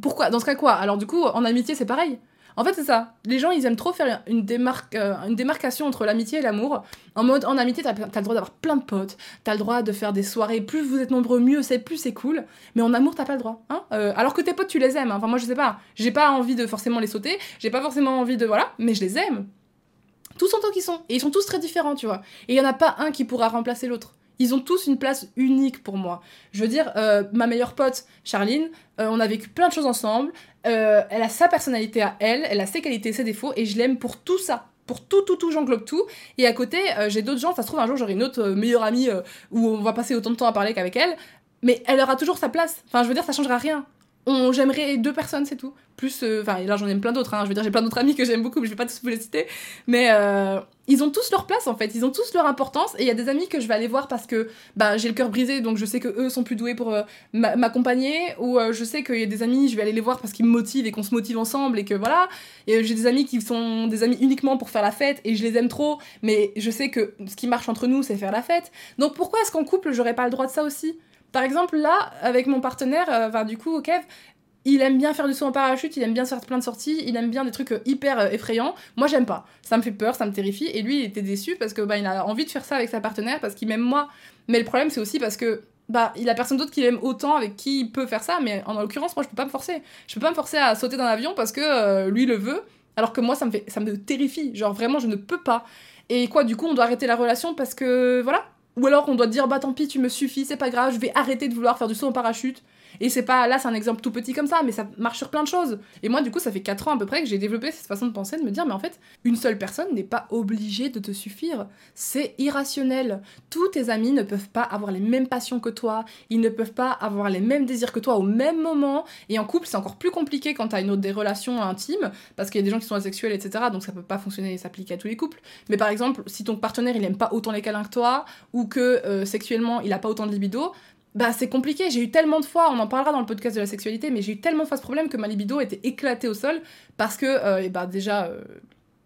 Speaker 1: Pourquoi? Dans ce cas, quoi? Alors, du coup, en amitié, c'est pareil. En fait, c'est ça. Les gens, ils aiment trop faire une, euh, une démarcation entre l'amitié et l'amour. En mode, en amitié, t'as as le droit d'avoir plein de potes, t'as le droit de faire des soirées. Plus vous êtes nombreux, mieux c'est, plus c'est cool. Mais en amour, t'as pas le droit. Hein Euh, alors que tes potes, tu les aimes. hein. Enfin, moi, je sais pas. J'ai pas envie de forcément les sauter. J'ai pas forcément envie de. Voilà. Mais je les aime. Tous en tant qu'ils sont. Et ils sont tous très différents, tu vois. Et il y en a pas un qui pourra remplacer l'autre. Ils ont tous une place unique pour moi. Je veux dire, euh, ma meilleure pote, Charline, euh, on a vécu plein de choses ensemble. Euh, elle a sa personnalité à elle, elle a ses qualités, ses défauts, et je l'aime pour tout ça. Pour tout, tout, tout, j'englobe tout. Et à côté, j'ai d'autres gens, ça se trouve un jour j'aurai une autre meilleure amie où on va passer autant de temps à parler qu'avec elle, mais elle aura toujours sa place. Enfin, je veux dire, ça changera rien. On, j'aimerais deux personnes, c'est tout. Plus, euh, enfin, là j'en aime plein d'autres, hein. je veux dire, j'ai plein d'autres amis que j'aime beaucoup, mais je vais pas tous vous les citer. Mais euh, ils ont tous leur place en fait, ils ont tous leur importance. Et il y a des amis que je vais aller voir parce que bah, j'ai le cœur brisé, donc je sais que eux sont plus doués pour euh, m'a- m'accompagner. Ou euh, je sais qu'il y a des amis, je vais aller les voir parce qu'ils me motivent et qu'on se motive ensemble et que voilà. Et euh, j'ai des amis qui sont des amis uniquement pour faire la fête et je les aime trop, mais je sais que ce qui marche entre nous, c'est faire la fête. Donc pourquoi est-ce qu'en couple, j'aurais pas le droit de ça aussi? Par exemple, là, avec mon partenaire, euh, enfin, du coup, Kev, il aime bien faire du saut en parachute, il aime bien faire plein de sorties, il aime bien des trucs euh, hyper euh, effrayants. Moi, j'aime pas. Ça me fait peur, ça me terrifie. Et lui, il était déçu parce que bah, il a envie de faire ça avec sa partenaire parce qu'il m'aime moi. Mais le problème, c'est aussi parce que bah, il a personne d'autre qui l'aime autant avec qui il peut faire ça. Mais en l'occurrence, moi, je peux pas me forcer. Je peux pas me forcer à sauter dans l'avion parce que lui le veut. Alors que moi, ça me, fait, ça me terrifie. Genre, vraiment, je ne peux pas. Et quoi, du coup, on doit arrêter la relation parce que voilà. Ou alors on doit dire, bah tant pis, tu me suffis, c'est pas grave, je vais arrêter de vouloir faire du saut en parachute. Et c'est pas, là c'est un exemple tout petit comme ça, mais ça marche sur plein de choses. Et moi du coup ça fait 4 ans à peu près que j'ai développé cette façon de penser, de me dire, mais en fait, une seule personne n'est pas obligée de te suffire. C'est irrationnel. Tous tes amis ne peuvent pas avoir les mêmes passions que toi, ils ne peuvent pas avoir les mêmes désirs que toi au même moment. Et en couple c'est encore plus compliqué quand t'as une autre des relations intimes, parce qu'il y a des gens qui sont asexuels, etc. Donc ça peut pas fonctionner et s'appliquer à tous les couples. Mais par exemple, si ton partenaire il aime pas autant les câlins que toi, ou que euh, sexuellement il a pas autant de libido, bah c'est compliqué. J'ai eu tellement de fois, on en parlera dans le podcast de la sexualité, mais j'ai eu tellement de fois ce problème que ma libido était éclatée au sol parce que, euh, et bah déjà, euh,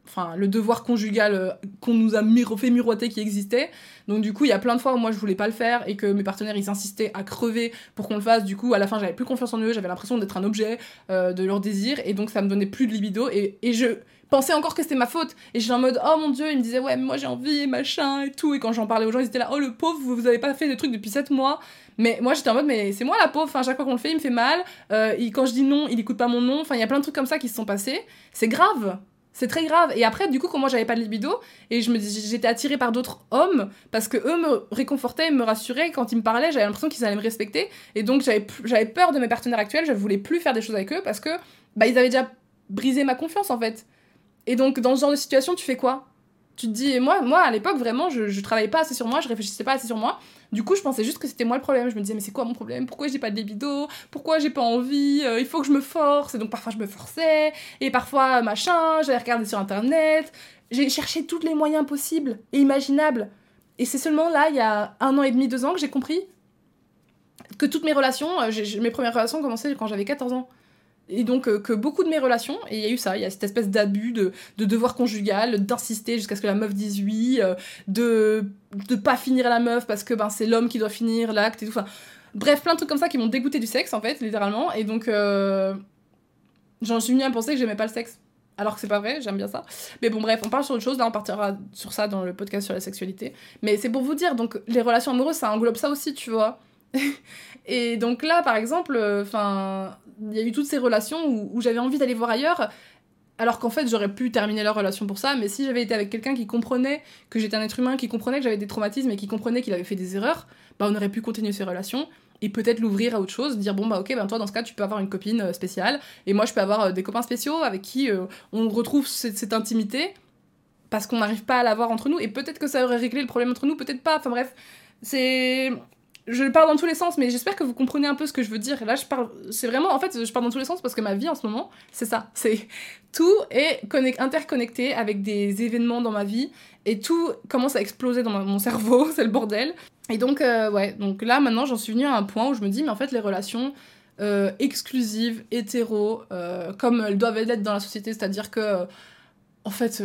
Speaker 1: enfin le devoir conjugal euh, qu'on nous a miro- fait miroiter qui existait. Donc du coup, il y a plein de fois où moi je voulais pas le faire et que mes partenaires ils insistaient à crever pour qu'on le fasse. Du coup, à la fin, j'avais plus confiance en eux, j'avais l'impression d'être un objet de leur désir et donc ça me donnait plus de libido et, et je pensais encore que c'était ma faute et j'étais en mode oh mon dieu, ils me disaient ouais, mais moi j'ai envie et machin et tout et quand j'en parlais aux gens, ils étaient là oh le pauvre, vous, vous avez pas fait de trucs depuis 7 mois. Mais moi j'étais en mode mais c'est moi la pauvre, enfin chaque fois qu'on le fait, il me fait mal. Euh, il- quand je dis non, il écoute pas mon nom. Enfin, il y a plein de trucs comme ça qui se sont passés. C'est grave. C'est très grave. Et après, du coup, comme moi j'avais pas de libido, et je me j'étais attirée par d'autres hommes, parce que eux me réconfortaient, me rassuraient. Quand ils me parlaient, j'avais l'impression qu'ils allaient me respecter. Et donc j'avais peur de mes partenaires actuels, je voulais plus faire des choses avec eux, parce que bah, ils avaient déjà brisé ma confiance en fait. Et donc, dans ce genre de situation, tu fais quoi? Tu te dis, moi, moi à l'époque, vraiment, je, je travaillais pas assez sur moi, je réfléchissais pas assez sur moi. Du coup, je pensais juste que c'était moi le problème. Je me disais, mais c'est quoi mon problème? Pourquoi j'ai pas de libido? Pourquoi j'ai pas envie? Euh, Il faut que je me force. Et donc, parfois, je me forçais. Et parfois, machin, j'allais regarder sur internet. J'ai cherché tous les moyens possibles et imaginables. Et c'est seulement là, il y a un an et demi, deux ans, que j'ai compris que toutes mes relations, euh, mes premières relations commencé quand j'avais 14 ans. Et donc euh, que beaucoup de mes relations, et il y a eu ça, il y a cette espèce d'abus de, de devoir conjugal, d'insister jusqu'à ce que la meuf dise oui, euh, de de pas finir la meuf parce que ben c'est l'homme qui doit finir l'acte et tout. Enfin, bref, plein de trucs comme ça qui m'ont dégoûté du sexe en fait, littéralement. Et donc euh, j'en suis venue à penser que j'aimais pas le sexe. Alors que c'est pas vrai, j'aime bien ça. Mais bon, bref, on parle sur autre chose. Là, on partira sur ça dans le podcast sur la sexualité. Mais c'est pour vous dire, donc les relations amoureuses, ça englobe ça aussi, tu vois. et donc là, par exemple, enfin, il y a eu toutes ces relations où, j'avais envie d'aller voir ailleurs, alors qu'en fait, j'aurais pu terminer leur relation pour ça. Mais si j'avais été avec quelqu'un qui comprenait que j'étais un être humain, qui comprenait que j'avais des traumatismes et qui comprenait qu'il avait fait des erreurs, bah, on aurait pu continuer ces relations et peut-être l'ouvrir à autre chose, dire bon bah ok, ben toi dans ce cas tu peux avoir une copine euh, spéciale et moi je peux avoir euh, des copains spéciaux avec qui euh, on retrouve cette, cette intimité parce qu'on n'arrive pas à l'avoir entre nous et peut-être que ça aurait réglé le problème entre nous, peut-être pas. Enfin bref, c'est je parle dans tous les sens, mais j'espère que vous comprenez un peu ce que je veux dire. Là, je parle, c'est vraiment, en fait, je parle dans tous les sens parce que ma vie en ce moment, c'est ça. C'est tout est connect- interconnecté avec des événements dans ma vie et tout commence à exploser dans mon cerveau, c'est le bordel. Et donc, euh, ouais, donc là, maintenant, j'en suis venue à un point où je me dis, mais en fait, les relations, euh, exclusives, hétéro, euh, comme elles doivent l'être dans la société, c'est-à-dire que, en fait,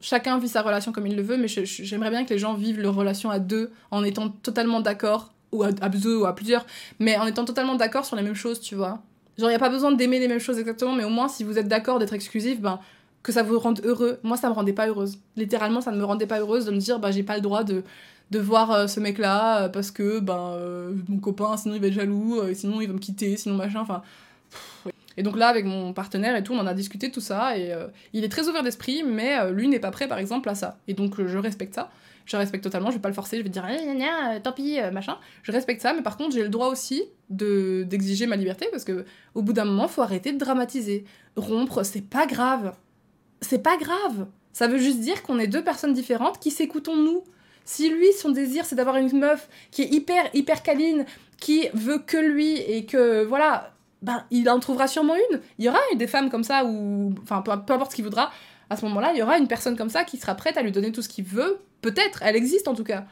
Speaker 1: chacun vit sa relation comme il le veut, mais j'aimerais bien que les gens vivent leur relation à deux en étant totalement d'accord, ou à, deux ou à plusieurs, mais en étant totalement d'accord sur les mêmes choses, tu vois. Genre, il n'y a pas besoin d'aimer les mêmes choses exactement, mais au moins, si vous êtes d'accord d'être exclusif, ben, que ça vous rende heureux. Moi, ça me rendait pas heureuse. Littéralement, ça ne me rendait pas heureuse de me dire, bah, j'ai pas le droit de, de voir euh, ce mec-là euh, parce que ben, euh, mon copain, sinon il va être jaloux, sinon il va me quitter, sinon machin, enfin. Et donc là, avec mon partenaire et tout, on en a discuté tout ça, et il est très ouvert d'esprit, mais lui n'est pas prêt, par exemple, à ça. Et donc je respecte ça. Je respecte totalement, je vais pas le forcer, je vais dire, eh, tant pis, machin. Je respecte ça, mais par contre, j'ai le droit aussi de d'exiger ma liberté, parce que au bout d'un moment, faut arrêter de dramatiser. Rompre, c'est pas grave. C'est pas grave. Ça veut juste dire qu'on est deux personnes différentes qui s'écoutons nous. Si lui, son désir, c'est d'avoir une meuf qui est hyper, hyper câline, qui veut que lui et que, voilà, ben, il en trouvera sûrement une. Il y aura des femmes comme ça, ou, enfin, peu, importe ce qu'il voudra. À ce moment-là, il y aura une personne comme ça qui sera prête à lui donner tout ce qu'il veut. Peut-être, elle existe en tout cas.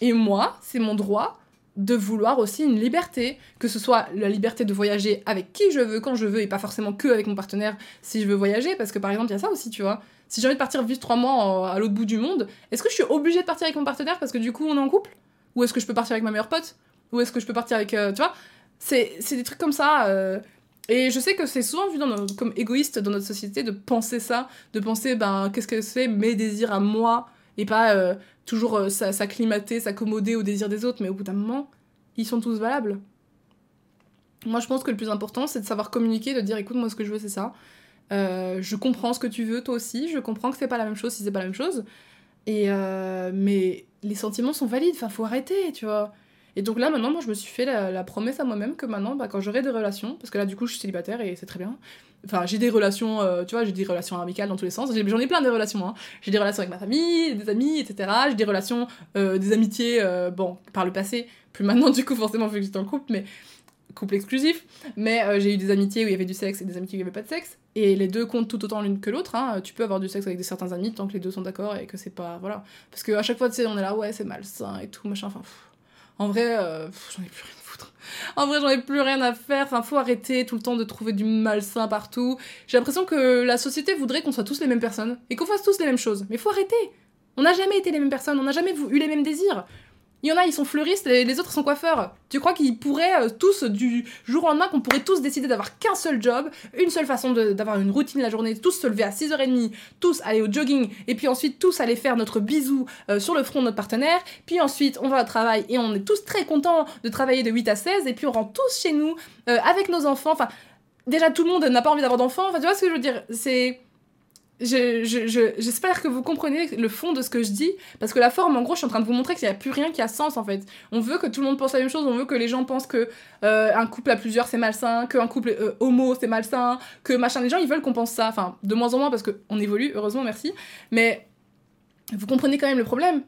Speaker 1: Et moi, c'est mon droit de vouloir aussi une liberté, que ce soit la liberté de voyager avec qui je veux, quand je veux, et pas forcément que avec mon partenaire si je veux voyager, parce que par exemple, il y a ça aussi, tu vois si j'ai envie de partir vivre trois mois à l'autre bout du monde, est-ce que je suis obligée de partir avec mon partenaire parce que du coup on est en couple? Ou est-ce que je peux partir avec ma meilleure pote? Ou est-ce que je peux partir avec. Euh, tu vois? C'est, des trucs comme ça. Euh, et je sais que c'est souvent vu comme égoïste dans notre société de penser ça, de penser ben qu'est-ce que c'est mes désirs à moi et pas euh, toujours s'acclimater, s'accommoder aux désirs des autres, mais au bout d'un moment, ils sont tous valables. Moi je pense que le plus important c'est de savoir communiquer, de dire écoute moi ce que je veux c'est ça. Euh, je comprends ce que tu veux toi aussi, je comprends que c'est pas la même chose si c'est pas la même chose. Et euh, mais les sentiments sont valides, enfin faut arrêter, tu vois. Et donc là maintenant, moi je me suis fait la, promesse à moi-même que maintenant, bah, quand j'aurai des relations, parce que là du coup je suis célibataire et c'est très bien. Enfin j'ai des relations, euh, tu vois, j'ai des relations amicales dans tous les sens. J'en ai plein de relations. Hein. J'ai des relations avec ma famille, des amis, etc. J'ai des relations, des amitiés, bon par le passé, plus maintenant du coup forcément vu que j'étais en couple, mais couple exclusif, mais euh, j'ai eu des amitiés où il y avait du sexe et des amitiés où il n'y avait pas de sexe, et les deux comptent tout autant l'une que l'autre. Hein. Tu peux avoir du sexe avec des certains amis tant que les deux sont d'accord et que c'est pas. Voilà. Parce qu'à chaque fois, tu sais, on est là, ouais, c'est malsain et tout, machin. Enfin, en vrai, euh, j'en ai plus rien à foutre. En vrai, j'en ai plus rien à faire. Enfin, faut arrêter tout le temps de trouver du malsain partout. J'ai l'impression que la société voudrait qu'on soit tous les mêmes personnes et qu'on fasse tous les mêmes choses. Mais faut arrêter. On n'a jamais été les mêmes personnes, on n'a jamais eu les mêmes désirs. Il y en a, ils sont fleuristes et les autres sont coiffeurs. Tu crois qu'ils pourraient euh, tous, du jour au lendemain, qu'on pourrait tous décider d'avoir qu'un seul job, une seule façon d'avoir une routine la journée, tous se lever à 6h30, tous aller au jogging, et puis ensuite tous aller faire notre bisou euh, sur le front de notre partenaire, puis ensuite on va au travail et on est tous très contents de travailler de 8 à 16, et puis on rentre tous chez nous euh, avec nos enfants. Enfin, déjà tout le monde n'a pas envie d'avoir d'enfants. Enfin, tu vois ce que je veux dire? C'est j'espère je, que vous comprenez le fond de ce que je dis, parce que la forme, en gros, je suis en train de vous montrer qu'il n'y a plus rien qui a sens, en fait. On veut que tout le monde pense la même chose, on veut que les gens pensent que euh, un couple à plusieurs, c'est malsain, qu'un couple euh, homo, c'est malsain, que machin. Les gens, ils veulent qu'on pense ça, enfin, de moins en moins, parce qu'on évolue, heureusement, merci. Mais vous comprenez quand même le problème.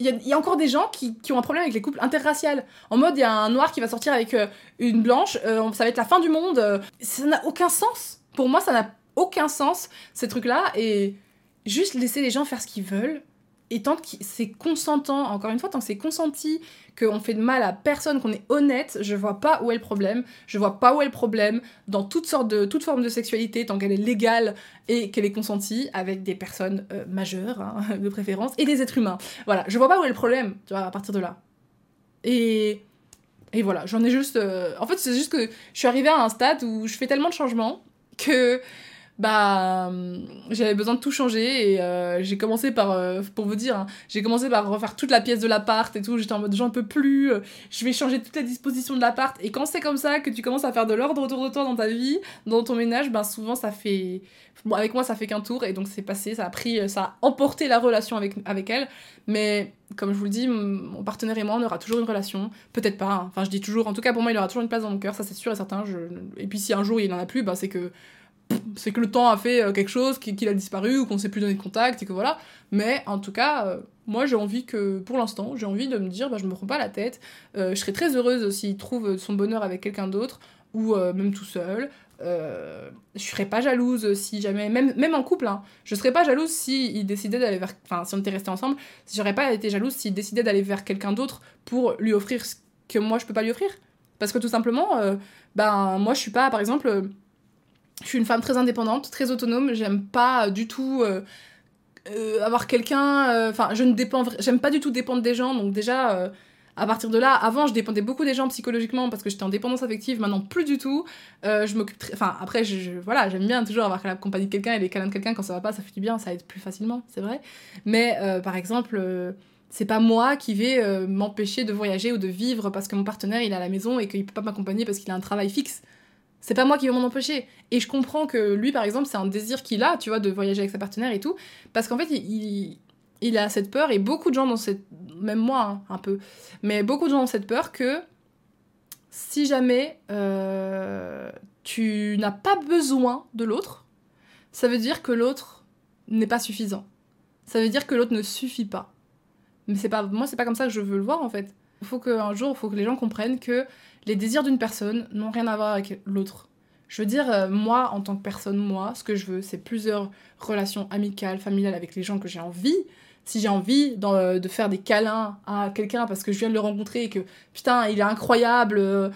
Speaker 1: Il y, a, encore des gens qui, qui, ont un problème avec les couples interraciaux. En mode, il y a un noir qui va sortir avec euh, une blanche, ça va être la fin du monde. ça n'a aucun sens. Pour moi, ça n'a aucun sens, ces trucs-là, et juste laisser les gens faire ce qu'ils veulent. Et tant que c'est consentant, encore une fois, tant que c'est consenti, qu'on fait de mal à personne, qu'on est honnête, je vois pas où est le problème. Je vois pas où est le problème dans toutes sortes de, toute forme de sexualité, tant qu'elle est légale et qu'elle est consentie avec des personnes euh, majeures, hein, de préférence, et des êtres humains. Voilà, je vois pas où est le problème, tu vois, à partir de là. Et. Et voilà, j'en ai juste. Euh, en fait, c'est juste que je suis arrivée à un stade où je fais tellement de changements que bah j'avais besoin de tout changer et euh, j'ai commencé par euh, pour vous dire hein, j'ai commencé par refaire toute la pièce de l'appart et tout j'étais en mode j'en peux plus euh, je vais changer toutes les dispositions de l'appart et quand c'est comme ça que tu commences à faire de l'ordre autour de toi dans ta vie dans ton ménage ben souvent ça fait bon avec moi ça fait qu'un tour et donc c'est passé ça a pris ça a emporté la relation avec avec elle mais comme je vous le dis, mon partenaire et moi, on aura toujours une relation. Peut-être pas. Hein. Enfin, je dis toujours. En tout cas, pour moi, il aura toujours une place dans mon cœur. Ça, c'est sûr et certain. Je... Et puis, si un jour il en a plus, bah, c'est que c'est que le temps a fait euh, quelque chose, qu'il a disparu ou qu'on s'est plus donné de contact et que voilà. Mais en tout cas, euh, moi j'ai envie que, pour l'instant, j'ai envie de me dire, bah, je me prends pas la tête. Euh, je serais très heureuse s'il trouve son bonheur avec quelqu'un d'autre ou même tout seul. je serais pas jalouse si jamais, même, même en couple, hein, je serais pas jalouse s'il il décidait d'aller vers. Enfin, si on était restés ensemble, j'aurais pas été jalouse s'il décidait d'aller vers quelqu'un d'autre pour lui offrir ce que moi je peux pas lui offrir. Parce que tout simplement, ben moi je suis pas, par exemple, je suis une femme très indépendante, très autonome, j'aime pas du tout euh, avoir quelqu'un, enfin je ne dépends, j'aime pas du tout dépendre des gens, donc déjà à partir de là, avant, je dépendais beaucoup des gens psychologiquement parce que j'étais en dépendance affective. Maintenant, plus du tout. Euh, je m'occupe. Enfin, après, je, voilà, j'aime bien toujours avoir la compagnie de quelqu'un et les câlins de quelqu'un quand ça va pas, ça fait du bien, ça aide plus facilement, c'est vrai. Mais euh, par exemple, euh, c'est pas moi qui vais m'empêcher de voyager ou de vivre parce que mon partenaire il est à la maison et qu'il peut pas m'accompagner parce qu'il a un travail fixe. C'est pas moi qui vais m'en empêcher. Et je comprends que lui, par exemple, c'est un désir qu'il a, tu vois, de voyager avec sa partenaire et tout. Parce qu'en fait, il, il a cette peur, et beaucoup de gens dans cette... Même moi, hein, un peu. Mais beaucoup de gens ont cette peur que si jamais euh, tu n'as pas besoin de l'autre, ça veut dire que l'autre n'est pas suffisant. Ça veut dire que l'autre ne suffit pas. Mais c'est pas moi c'est pas comme ça que je veux le voir en fait. Il faut qu'un jour, il faut que les gens comprennent que les désirs d'une personne n'ont rien à voir avec l'autre. Je veux dire, euh, moi, en tant que personne, moi, ce que je veux, c'est plusieurs relations amicales, familiales avec les gens que j'ai envie si j'ai envie euh, de faire des câlins à quelqu'un parce que je viens de le rencontrer et que putain, il est incroyable, euh,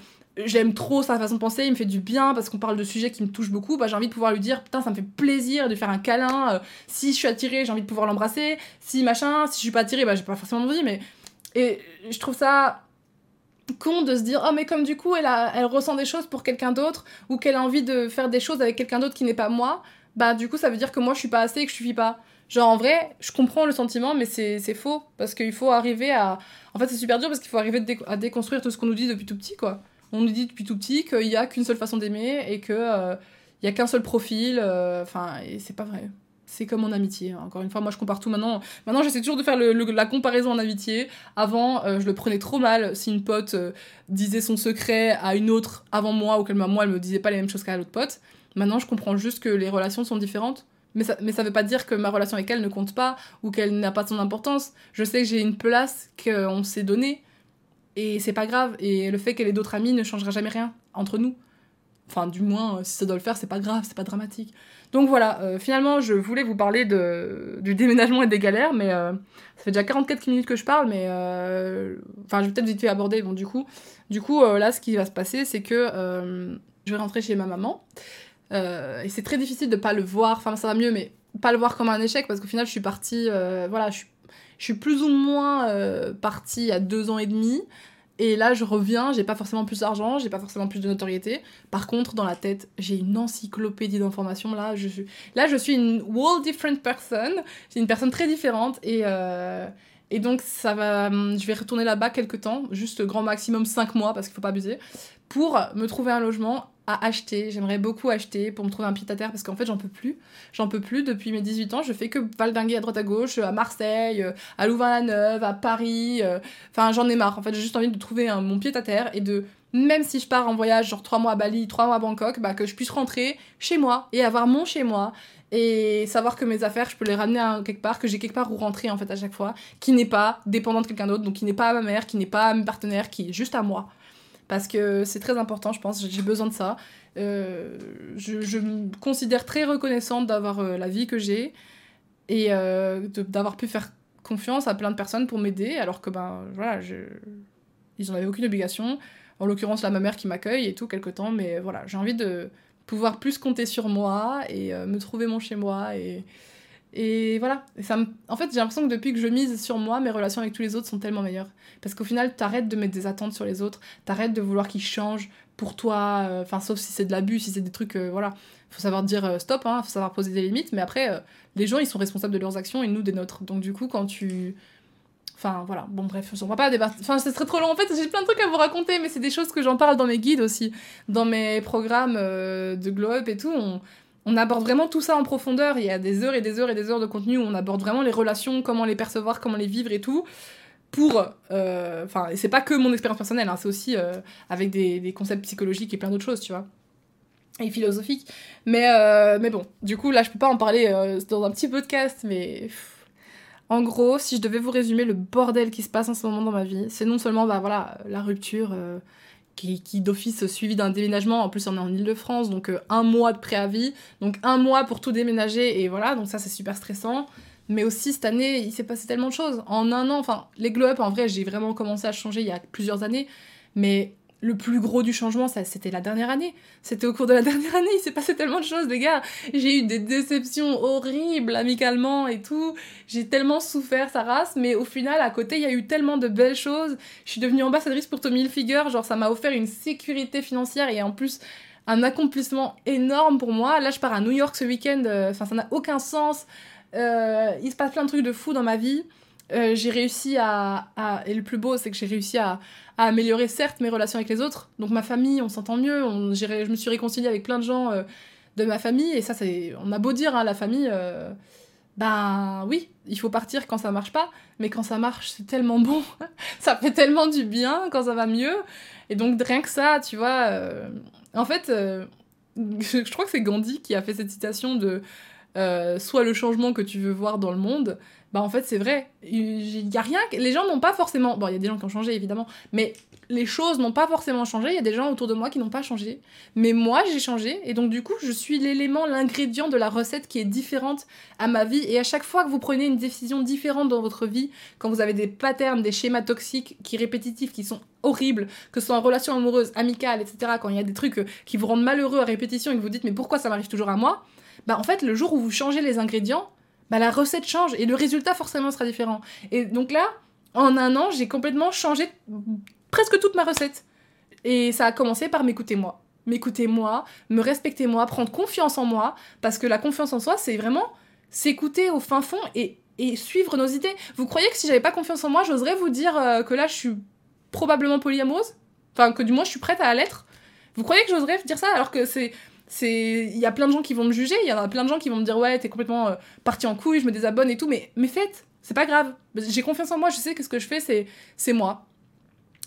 Speaker 1: j'aime trop sa façon de penser, il me fait du bien parce qu'on parle de sujets qui me touchent beaucoup, bah, j'ai envie de pouvoir lui dire putain, ça me fait plaisir de faire un câlin. Si je suis attirée, j'ai envie de pouvoir l'embrasser. Si machin, si je suis pas attirée, bah j'ai pas forcément envie, mais. Et je trouve ça con de se dire oh mais comme du coup elle, elle ressent des choses pour quelqu'un d'autre ou qu'elle a envie de faire des choses avec quelqu'un d'autre qui n'est pas moi bah du coup ça veut dire que moi je suis pas assez et que je suffis pas Genre, en vrai, je comprends le sentiment, mais c'est faux. Parce qu'il faut arriver à. En fait, c'est super dur parce qu'il faut arriver à déconstruire tout ce qu'on nous dit depuis tout petit, quoi. On nous dit depuis tout petit qu'il n'y a qu'une seule façon d'aimer et qu'il euh, il n'y a qu'un seul profil. Euh, enfin, et c'est pas vrai. C'est comme en amitié. Hein. Encore une fois, moi je compare tout maintenant. Maintenant, j'essaie toujours de faire la comparaison en amitié. Avant, euh, je le prenais trop mal si une pote disait son secret à une autre avant moi ou qu'elle moi elle me disait pas les mêmes choses qu'à l'autre pote. Maintenant, je comprends juste que les relations sont différentes mais ça, mais ça veut pas dire que ma relation avec elle ne compte pas ou qu'elle n'a pas son importance. Je sais que j'ai une place qu'on s'est donnée et c'est pas grave. Et le fait qu'elle ait d'autres amis ne changera jamais rien entre nous. Enfin, du moins, si ça doit le faire, c'est pas grave, c'est pas dramatique. Donc voilà, euh, finalement, je voulais vous parler du déménagement et des galères, mais euh, ça fait déjà 44 minutes que je parle, mais euh, enfin, je vais peut-être vite aborder. Bon, du coup, là, ce qui va se passer, c'est que je vais rentrer chez ma maman. Et c'est très difficile de pas le voir, enfin ça va mieux, mais pas le voir comme un échec parce qu'au final je suis partie, voilà, je suis, plus ou moins partie à deux ans et demi. Et là, je reviens, j'ai pas forcément plus d'argent, j'ai pas forcément plus de notoriété. Par contre, dans la tête, j'ai une encyclopédie d'informations. Là, je suis, là, je suis une whole different person. J'ai une personne très différente et, et donc ça va, je vais retourner là-bas quelques temps, juste grand maximum 5 mois parce qu'il faut pas abuser, pour me trouver un logement à acheter. J'aimerais beaucoup acheter pour me trouver un pied à terre parce qu'en fait, j'en peux plus. J'en peux plus. Depuis mes 18 ans, je fais que valdinguer à droite à gauche, à Marseille, à Louvain-la-Neuve, à Paris. Euh, enfin, j'en ai marre. En fait, j'ai juste envie de trouver un, mon pied à terre et de même si je pars en voyage, genre 3 mois à Bali, 3 mois à Bangkok, bah, que je puisse rentrer chez moi et avoir mon chez moi et savoir que mes affaires, je peux les ramener à quelque part, que j'ai quelque part où rentrer en fait à chaque fois, qui n'est pas dépendant de quelqu'un d'autre, donc qui n'est pas à ma mère, qui n'est pas à mes partenaires, qui est juste à moi parce que c'est très important, je pense, j'ai besoin de ça. Euh, je, me considère très reconnaissante d'avoir euh, la vie que j'ai et euh, d'avoir pu faire confiance à plein de personnes pour m'aider, alors que ben voilà, ils n'en avaient aucune obligation. En l'occurrence, là, ma mère qui m'accueille et tout, quelque temps, mais voilà, j'ai envie de pouvoir plus compter sur moi et me trouver mon chez moi et, et voilà, ça en fait, j'ai l'impression que depuis que je mise sur moi, mes relations avec tous les autres sont tellement meilleures. Parce qu'au final, t'arrêtes de mettre des attentes sur les autres, t'arrêtes de vouloir qu'ils changent pour toi, euh, enfin, sauf si c'est de l'abus, si c'est des trucs, euh, voilà. Faut savoir dire euh, stop, hein, faut savoir poser des limites, mais après, les gens, ils sont responsables de leurs actions et nous des nôtres. Donc, du coup, quand tu. Enfin, voilà, bon, bref, on va pas débattre. Enfin, ce serait trop long. En fait, j'ai plein de trucs à vous raconter, mais c'est des choses que j'en parle dans mes guides aussi, dans mes programmes de Glow Up et tout. On aborde vraiment tout ça en profondeur. Il y a des heures et des heures et des heures de contenu où on aborde vraiment les relations, comment les percevoir, comment les vivre et tout. Pour. Euh, enfin, c'est pas que mon expérience personnelle, hein, c'est aussi euh, avec des, concepts psychologiques et plein d'autres choses, tu vois. Et philosophiques. Mais, euh, mais bon, du coup, là, je peux pas en parler dans un petit podcast, mais. En gros, si je devais vous résumer le bordel qui se passe en ce moment dans ma vie, c'est non seulement bah, voilà, la rupture, qui, d'office suivi d'un déménagement. En plus, on est en Ile-de-France, donc euh, un mois de préavis, donc un mois pour tout déménager, et voilà, donc ça c'est super stressant. Mais aussi, cette année, il s'est passé tellement de choses. En un an, enfin, les glow-up, en vrai, j'ai vraiment commencé à changer il y a plusieurs années, mais le plus gros du changement, ça, c'était la dernière année. C'était au cours de la dernière année, il s'est passé tellement de choses, les gars. J'ai eu des déceptions horribles amicalement et tout. J'ai tellement souffert sa race, mais au final, à côté, il y a eu tellement de belles choses. Je suis devenue ambassadrice pour Tommy Hilfiger, genre ça m'a offert une sécurité financière et en plus un accomplissement énorme pour moi. Là, je pars à New York ce week-end, euh, enfin, ça n'a aucun sens. Euh, il se passe plein de trucs de fou dans ma vie. Euh, j'ai réussi à, Et le plus beau, c'est que j'ai réussi à, améliorer, certes, mes relations avec les autres. Donc, ma famille, on s'entend mieux. Je me suis réconciliée avec plein de gens de ma famille. Et ça, c'est. On a beau dire, hein, la famille. Ben oui, il faut partir quand ça marche pas, mais quand ça marche, c'est tellement bon. ça fait tellement du bien quand ça va mieux. Et donc, rien que ça, tu vois, en fait, euh, je crois que c'est Gandhi qui a fait cette citation de euh, soit le changement que tu veux voir dans le monde. Bah en fait c'est vrai, il y a rien, les gens n'ont pas forcément, bon il y a des gens qui ont changé évidemment, mais les choses n'ont pas forcément changé, il y a des gens autour de moi qui n'ont pas changé, mais moi j'ai changé, et donc du coup je suis l'élément, l'ingrédient de la recette qui est différente à ma vie, et à chaque fois que vous prenez une décision différente dans votre vie, quand vous avez des patterns, des schémas toxiques qui répétitifs, qui sont horribles, que ce soit en relation amoureuse, amicale, etc., quand il y a des trucs euh, qui vous rendent malheureux à répétition et que vous dites mais pourquoi ça m'arrive toujours à moi, bah en fait le jour où vous changez les ingrédients, bah la recette change, et le résultat forcément sera différent. Et donc là, en un an, j'ai complètement changé presque toute ma recette. Et ça a commencé par m'écouter moi. M'écouter moi, me respecter moi, prendre confiance en moi, parce que la confiance en soi, c'est vraiment s'écouter au fin fond et, et, suivre nos idées. Vous croyez que si j'avais pas confiance en moi, j'oserais vous dire euh, que là, je suis probablement polyamoureuse? Enfin, que du moins, je suis prête à l'être? Vous croyez que j'oserais dire ça alors que c'est c'est il y a plein de gens qui vont me juger il y en a plein de gens qui vont me dire ouais t'es complètement euh, parti en couille je me désabonne et tout mais mais faites c'est pas grave j'ai confiance en moi je sais que ce que je fais c'est c'est moi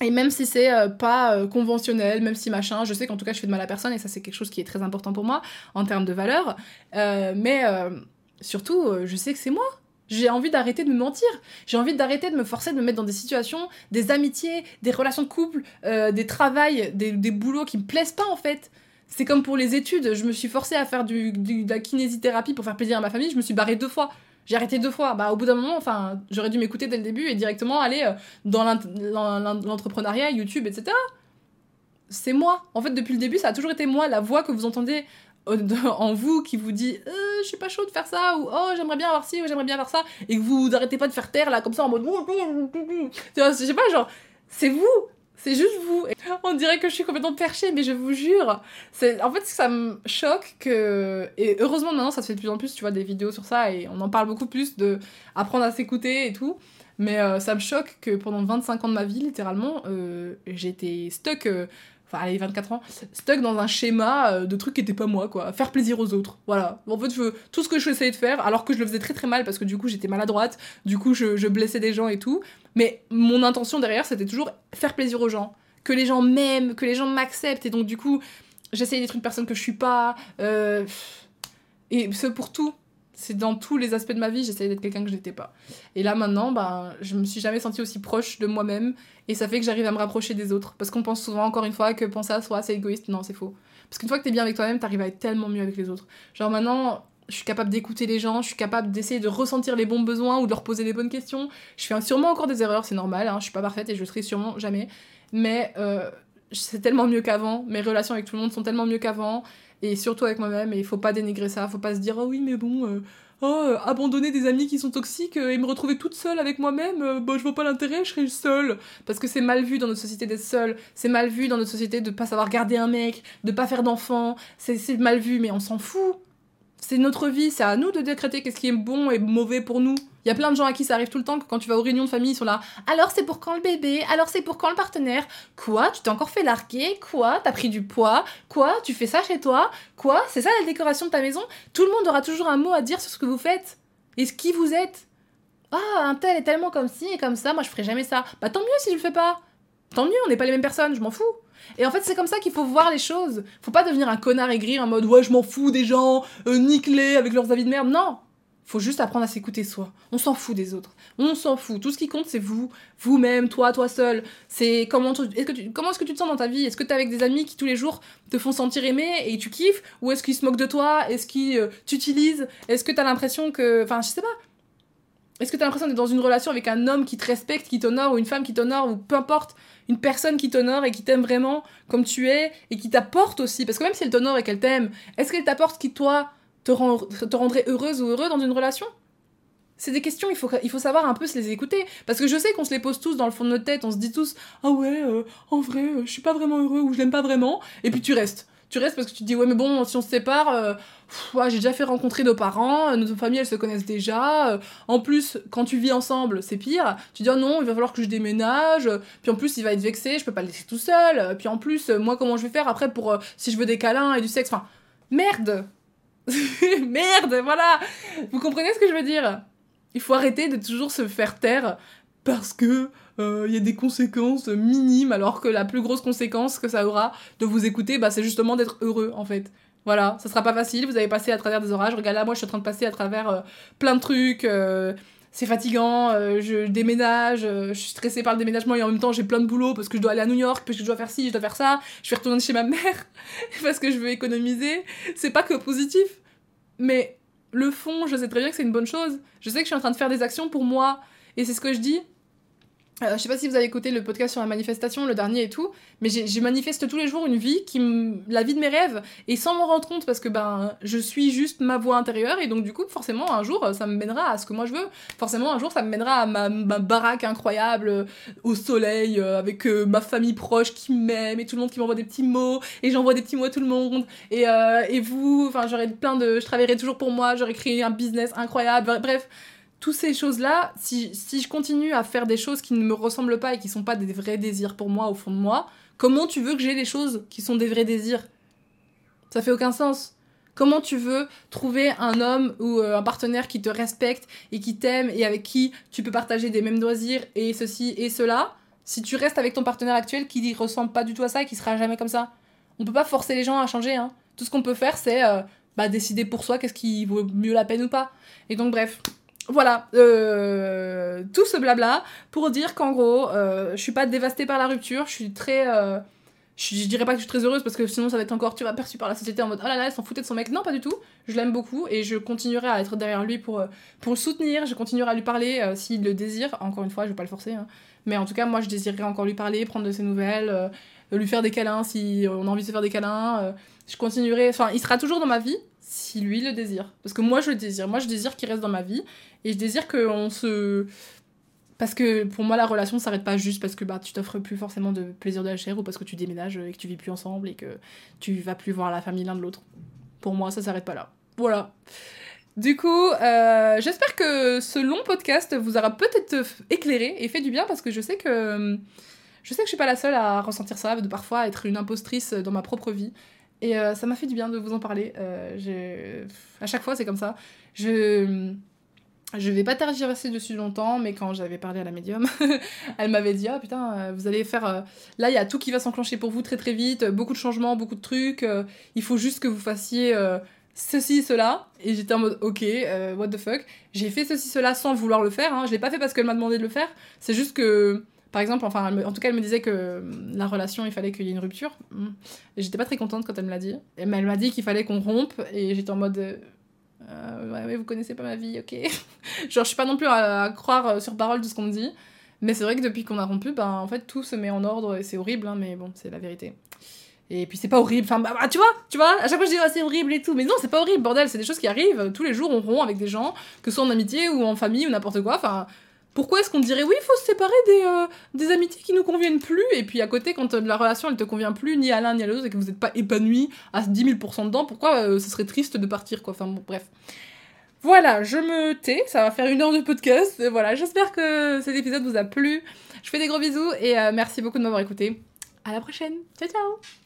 Speaker 1: et même si c'est euh, pas euh, conventionnel, même si machin, je sais qu'en tout cas je fais de mal à personne et ça c'est quelque chose qui est très important pour moi en termes de valeur. Mais surtout, je sais que c'est moi. J'ai envie d'arrêter de me mentir. J'ai envie d'arrêter de me forcer de me mettre dans des situations, des amitiés, des relations de couple, des travails, des, des boulots qui me plaisent pas en fait. C'est comme pour les études, je me suis forcée à faire de la kinésithérapie pour faire plaisir à ma famille, je me suis barrée deux fois. J'ai arrêté deux fois. Bah, au bout d'un moment, enfin, j'aurais dû m'écouter dès le début et directement aller euh, dans l'entrepreneuriat, YouTube, etc. C'est moi. En fait, depuis le début, ça a toujours été moi, la voix que vous entendez euh, en vous qui vous dit euh, je suis pas chaud de faire ça ou oh j'aimerais bien avoir ci ou j'aimerais bien avoir ça et que vous n'arrêtez pas de faire taire là comme ça en mode je sais pas genre c'est vous c'est juste vous. On dirait que je suis complètement perchée, mais je vous jure. C'est En fait, ça me choque que. Et heureusement, maintenant, ça se fait de plus en plus, tu vois, des vidéos sur ça, et on en parle beaucoup plus de apprendre à s'écouter et tout. Mais euh, ça me choque que pendant 25 ans de ma vie, littéralement, euh, j'étais stuck. Euh, enfin allez 24 ans, stuck dans un schéma euh, de trucs qui étaient pas moi quoi, faire plaisir aux autres, voilà. En fait, je, tout ce que je essayais de faire, alors que je le faisais très très mal parce que du coup j'étais maladroite, du coup je, je blessais des gens et tout, mais mon intention derrière c'était toujours faire plaisir aux gens, que les gens m'aiment, que les gens m'acceptent. Et donc du coup j'essayais d'être une personne que je suis pas, euh, et ce pour tout, c'est dans tous les aspects de ma vie, j'essayais d'être quelqu'un que je n'étais pas. Et là maintenant, ben, je me suis jamais sentie aussi proche de moi-même et ça fait que j'arrive à me rapprocher des autres. Parce qu'on pense souvent, encore une fois, que penser à soi, c'est égoïste. Non, c'est faux. Parce qu'une fois que t'es bien avec toi-même, t'arrives à être tellement mieux avec les autres. Genre maintenant, je suis capable d'écouter les gens, je suis capable d'essayer de ressentir les bons besoins ou de leur poser les bonnes questions. Je fais sûrement encore des erreurs, c'est normal, hein, je suis pas parfaite et je le serai sûrement jamais. Mais euh, c'est tellement mieux qu'avant, mes relations avec tout le monde sont tellement mieux qu'avant, et surtout avec moi-même, et il faut pas dénigrer ça, faut pas se dire, oh oui, mais bon, euh, oh, abandonner des amis qui sont toxiques euh, et me retrouver toute seule avec moi-même, euh, bah, je vois pas l'intérêt, je serai seule. Parce que c'est mal vu dans notre société d'être seule, c'est mal vu dans notre société de pas savoir garder un mec, de pas faire d'enfants, c'est mal vu, mais on s'en fout. C'est notre vie, c'est à nous de décréter qu'est-ce qui est bon et mauvais pour nous. Il y a plein de gens à qui ça arrive tout le temps que quand tu vas aux réunions de famille, ils sont là. Alors c'est pour quand le bébé? Alors c'est pour quand le partenaire? Quoi? Tu t'es encore fait larguer? Quoi? T'as pris du poids? Quoi? Tu fais ça chez toi? Quoi? C'est ça la décoration de ta maison? Tout le monde aura toujours un mot à dire sur ce que vous faites et ce qui vous êtes. Ah, un tel est tellement comme ci et comme ça, moi je ferai jamais ça. Bah tant mieux si je le fais pas. Tant mieux, on n'est pas les mêmes personnes, je m'en fous. Et en fait, c'est comme ça qu'il faut voir les choses. Faut pas devenir un connard aigri en mode ouais, je m'en fous des gens, euh, avec leurs avis de merde. Non, faut juste apprendre à s'écouter soi. On s'en fout des autres. On s'en fout. Tout ce qui compte, c'est vous, vous-même, toi, toi seul. C'est comment, est-ce que tu, comment est-ce que tu te sens dans ta vie? Est-ce que tu es avec des amis qui tous les jours te font sentir aimé et tu kiffes? Ou est-ce qu'ils se moquent de toi? Est-ce qu'ils euh, t'utilisent? Est-ce que tu as l'impression que. Enfin, je sais pas Est-ce que tu as l'impression d'être dans une relation avec un homme qui te respecte, qui t'honore, ou une femme qui t'honore, ou peu importe, une personne qui t'honore et qui t'aime vraiment comme tu es, et qui t'apporte aussi Parce que même si elle t'honore et qu'elle t'aime, est-ce qu'elle t'apporte qui, toi, te, rend, te rendrait heureuse ou heureux dans une relation? C'est des questions, il faut, il faut savoir un peu se les écouter. Parce que je sais qu'on se les pose tous dans le fond de notre tête, on se dit tous Ah ouais, euh, en vrai, euh, je suis pas vraiment heureux ou je l'aime pas vraiment. Et puis tu restes. Tu restes parce que tu dis Ouais, mais bon, si on se sépare, euh, j'ai déjà fait rencontrer nos parents, nos familles elles se connaissent déjà. en plus, quand tu vis ensemble, c'est pire. Tu dis Oh non, il va falloir que je déménage. Puis en plus, il va être vexé, je peux pas le laisser tout seul. Puis en plus, moi, comment je vais faire après pour si je veux des câlins et du sexe Enfin, merde Merde, voilà Vous comprenez ce que je veux dire? Il faut arrêter de toujours se faire taire parce que euh, il y a des conséquences minimes alors que la plus grosse conséquence que ça aura de vous écouter bah, c'est justement d'être heureux en fait voilà ça sera pas facile vous avez passé à travers des orages regarde là moi je suis en train de passer à travers euh, plein de trucs euh, c'est fatigant, je déménage, je suis stressée par le déménagement et en même temps j'ai plein de boulot parce que je dois aller à New York, parce je dois faire ci, je dois faire ça, je vais retourner chez ma mère parce que je veux économiser. C'est pas que positif. Mais le fond, je sais très bien que c'est une bonne chose. Je sais que je suis en train de faire des actions pour moi. Et c'est ce que je dis. Euh, je sais pas si vous avez écouté le podcast sur la manifestation, le dernier et tout, mais je manifeste tous les jours une vie qui la vie de mes rêves et sans m'en rendre compte parce que ben je suis juste ma voix intérieure et donc du coup forcément un jour ça me mènera à ce que moi je veux. Forcément un jour ça me mènera à ma, baraque incroyable euh, au soleil euh, avec ma famille proche qui m'aime et tout le monde qui m'envoie des petits mots et j'envoie des petits mots à tout le monde et, et vous, enfin j'aurai plein de, je travaillerai toujours pour moi, j'aurai créé un business incroyable, bref toutes ces choses-là, si, je continue à faire des choses qui ne me ressemblent pas et qui sont pas des vrais désirs pour moi au fond de moi, comment tu veux que j'ai les choses qui sont des vrais désirs? Ça fait aucun sens. Comment tu veux trouver un homme ou euh, un partenaire qui te respecte et qui t'aime et avec qui tu peux partager des mêmes loisirs et ceci et cela si tu restes avec ton partenaire actuel qui ne ressemble pas du tout à ça et qui sera jamais comme ça? On peut pas forcer les gens à changer. Hein. Tout ce qu'on peut faire, c'est euh, bah, décider pour soi qu'est-ce qui vaut mieux la peine ou pas. Et donc, bref, voilà, euh, tout ce blabla pour dire qu'en gros, euh, je suis pas dévastée par la rupture, je suis très. Euh, je, dirais pas que je suis très heureuse parce que sinon ça va être encore tu vas perçu par la société en mode oh là là, elle s'en foutait de son mec. Non, pas du tout. Je l'aime beaucoup et je continuerai à être derrière lui pour, pour le soutenir, je continuerai à lui parler s'il le désire. Encore une fois, je vais pas le forcer. Hein. Mais en tout cas, moi je désirerais encore lui parler, prendre de ses nouvelles, lui faire des câlins si on a envie de se faire des câlins. Je continuerai. Enfin, il sera toujours dans ma vie si lui le désire. Parce que moi je le désire. Moi je désire qu'il reste dans ma vie. Et je désire qu'on se. Parce que pour moi, la relation s'arrête pas juste parce que bah, tu t'offres plus forcément de plaisir de la chair ou parce que tu déménages et que tu vis plus ensemble et que tu vas plus voir la famille l'un de l'autre. Pour moi, ça s'arrête pas là. Voilà. Du coup, euh, j'espère que ce long podcast vous aura peut-être éclairé et fait du bien parce que je sais que je sais que je suis pas la seule à ressentir ça, de parfois être une impostrice dans ma propre vie. Et euh, ça m'a fait du bien de vous en parler. Euh, à chaque fois, c'est comme ça. Je je vais pas tergiverser dessus longtemps, mais quand j'avais parlé à la médium, elle m'avait dit Ah putain, euh, vous allez faire. Euh, là, il y a tout qui va s'enclencher pour vous très très vite, beaucoup de changements, beaucoup de trucs. Il faut juste que vous fassiez ceci, cela. Et j'étais en mode Ok, what the fuck. J'ai fait ceci, cela sans vouloir le faire. Hein. Je l'ai pas fait parce qu'elle m'a demandé de le faire. C'est juste que. Par exemple, enfin, en tout cas, elle me disait que la relation, il fallait qu'il y ait une rupture. Et j'étais pas très contente quand elle me l'a dit. Mais elle m'a dit qu'il fallait qu'on rompe. Et j'étais en mode euh, ouais, mais vous connaissez pas ma vie, ok. Genre, je suis pas non plus à, croire euh, sur parole tout ce qu'on me dit. Mais c'est vrai que depuis qu'on a rompu, ben, en fait, tout se met en ordre et c'est horrible, hein, mais bon, c'est la vérité. Et puis c'est pas horrible, enfin, bah, bah, tu vois, tu vois, à chaque fois je dis, oh, c'est horrible et tout. Mais non, c'est pas horrible, bordel, c'est des choses qui arrivent. Tous les jours, on rompt avec des gens, que ce soit en amitié ou en famille ou n'importe quoi. Enfin, pourquoi est-ce qu'on dirait oui, il faut se séparer des, euh, des amitiés qui nous conviennent plus et puis à côté quand euh, la relation elle te convient plus ni à l'un ni à l'autre et que vous n'êtes pas épanoui à 10 000% dedans, pourquoi euh, ce serait triste de partir quoi? Enfin bon, bref. Voilà, je me tais, ça va faire une heure de podcast. Voilà, j'espère que cet épisode vous a plu. Je fais des gros bisous et merci beaucoup de m'avoir écouté. À la prochaine. Ciao ciao